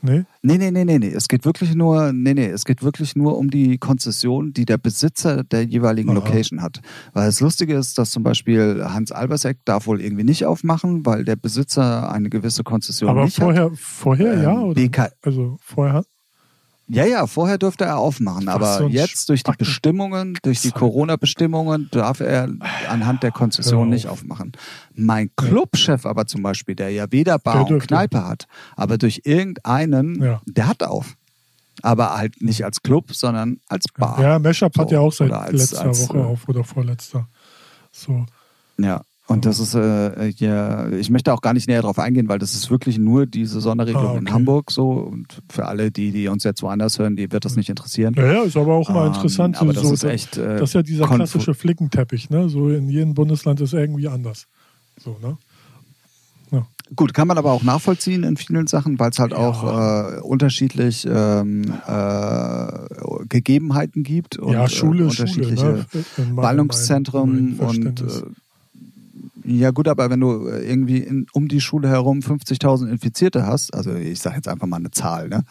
Nee? Nee, nee, nee, nee, nee. Es geht wirklich nur, nee, nee, es geht wirklich nur um die Konzession, die der Besitzer der jeweiligen Aha. Location hat. Weil das Lustige ist, dass zum Beispiel Hans Alberseck darf wohl irgendwie nicht aufmachen, weil der Besitzer eine gewisse Konzession Aber nicht hat. vorher, vorher ja? Ähm, Oder? BK Also vorher hat. Ja, ja, vorher durfte er aufmachen, aber so jetzt durch die Spacken. Bestimmungen, durch die. Corona-Bestimmungen darf er anhand der Konzession nicht aufmachen. Mein Clubchef aber zum Beispiel, der ja weder Bar und. Kneipe hat, aber durch irgendeinen, Ja. der hat auf. Aber halt nicht als Club, sondern als Bar. Ja, Mashup hat So, ja auch seit als- letzter als, Woche äh, auf oder vorletzter. So. Ja. Und das ist, äh, ja, ich möchte auch gar nicht näher drauf eingehen, weil das ist wirklich nur diese Sonderregelung Ah, in okay. Hamburg so. Und für alle, die, die uns jetzt woanders hören, die wird das nicht interessieren. Ja, ja, ist aber auch mal Ähm, interessant. aber so, das ist so, echt. Äh, das ist ja dieser klassische Flickenteppich, ne? So in jedem Bundesland ist irgendwie anders. So, ne? Gut, kann man aber auch nachvollziehen in vielen Sachen, weil es halt Ja. auch äh, unterschiedlich ähm, äh, Gegebenheiten gibt und ja, Schule, äh, Schule, unterschiedliche ne? In meinem- Ballungszentren und ja gut, aber wenn du äh, irgendwie in, um die Schule herum 50.000 Infizierte hast, also ich sage jetzt einfach mal eine Zahl, ne?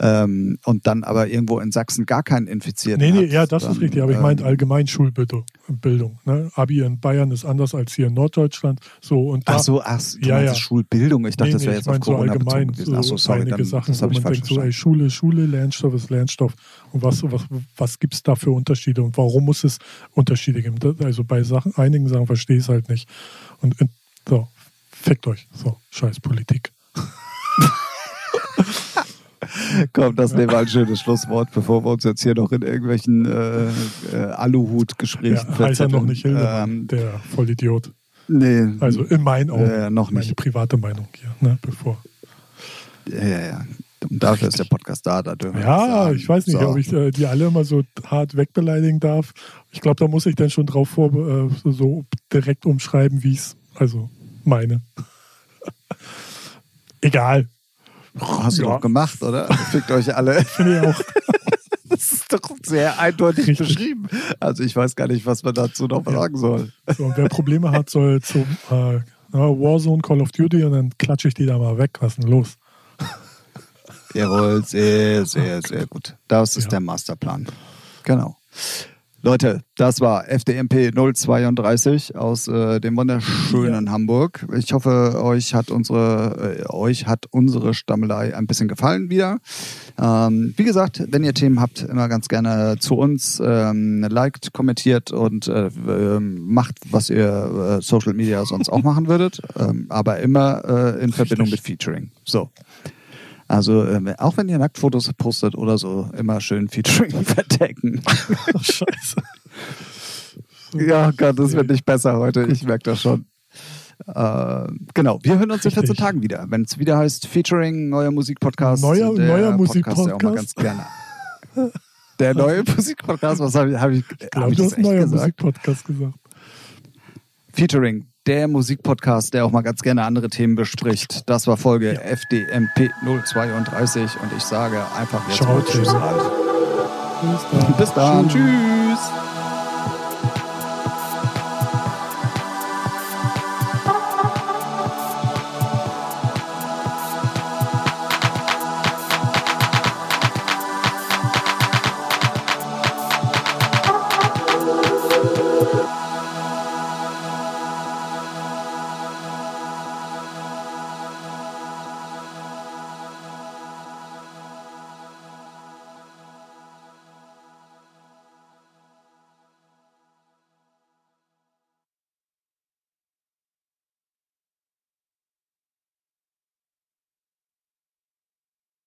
Ähm, und dann aber irgendwo in Sachsen gar keinen Infizierten Nee, nee, hat, ja, das dann, ist richtig. Aber ich ähm, meine allgemein Schulbildung. Bildung, ne? Abi in Bayern ist anders als hier in Norddeutschland. So, und da, Ach so, ach, du Ja, ja. Schulbildung. Ich dachte, Nee, das nee, wäre ich jetzt auf mein so Corona allgemein bezogen gewesen. Ach so, so sorry, einige dann, Sachen, das wo ich man denkt, so, ey, Schule, Schule, Lernstoff ist Lernstoff. Und was, was, was gibt es da für Unterschiede und warum muss es Unterschiede geben? Das- Also bei Sachen, einigen Sachen verstehe ich es halt nicht. Und so, fickt euch. So, scheiß Politik. Komm, das nehmen wir ein schönes Schlusswort, bevor wir uns jetzt hier noch in irgendwelchen äh, äh, Aluhut-Gesprächen Ja, heißt er noch nicht Hildebrand, Ähm, der Vollidiot. nee, Also in meinen Augen. äh, noch Meine nicht. private Meinung hier, ne? Bevor. Ja, ja, ja. Und dafür ist der Podcast da, da Ja, ich weiß nicht, So. ob ich äh, die alle immer so hart wegbeleidigen darf. Ich glaube, da muss ich dann schon drauf vor, äh, so, so direkt umschreiben, wie ich es also meine. Egal. Hast du Ja. doch gemacht, oder? Fickt euch alle. Finde ich auch. Das ist doch sehr eindeutig Richtig. beschrieben. Also ich weiß gar nicht, was man dazu noch sagen soll. So, und wer Probleme hat, soll zum äh, Warzone, Call of Duty und dann klatsche ich die da mal weg. Was ist denn los? Jawohl, sehr, sehr, sehr gut. Das ist Ja. der Masterplan. Genau. Leute, das war FDMP 032 aus äh, dem wunderschönen Hamburg. Ich hoffe, euch hat unsere äh, euch hat unsere Stammelei ein bisschen gefallen wieder. Ähm, wie gesagt, wenn ihr Themen habt, immer ganz gerne zu uns. Ähm, liked, kommentiert und äh, ähm, macht, was ihr äh, Social Media sonst auch machen würdet. Ähm, aber immer äh, in Verbindung mit Featuring. So. Also äh, auch wenn ihr Nacktfotos postet oder so, immer schön Featuring verdecken. Oh, scheiße. Ja, Gott, das wird nicht besser heute. Ich merke das schon. Äh, genau, wir hören uns in 14 Richtig. Tagen wieder, wenn es wieder heißt Featuring, neuer Musikpodcast. Neuer- neuer Podcast, der Musikpodcast. ganz gerne. Der neue Musikpodcast, was habe ich, hab ich, Ich hab glaube, ich du hast gesagt? Musikpodcast gesagt. Featuring, der Musikpodcast, der auch mal ganz gerne andere Themen bespricht. Das war Folge Ja. FDMP 032 und ich sage einfach jetzt Ciao, mal Tschüss. Bis dann. Bis dann. Tschüss.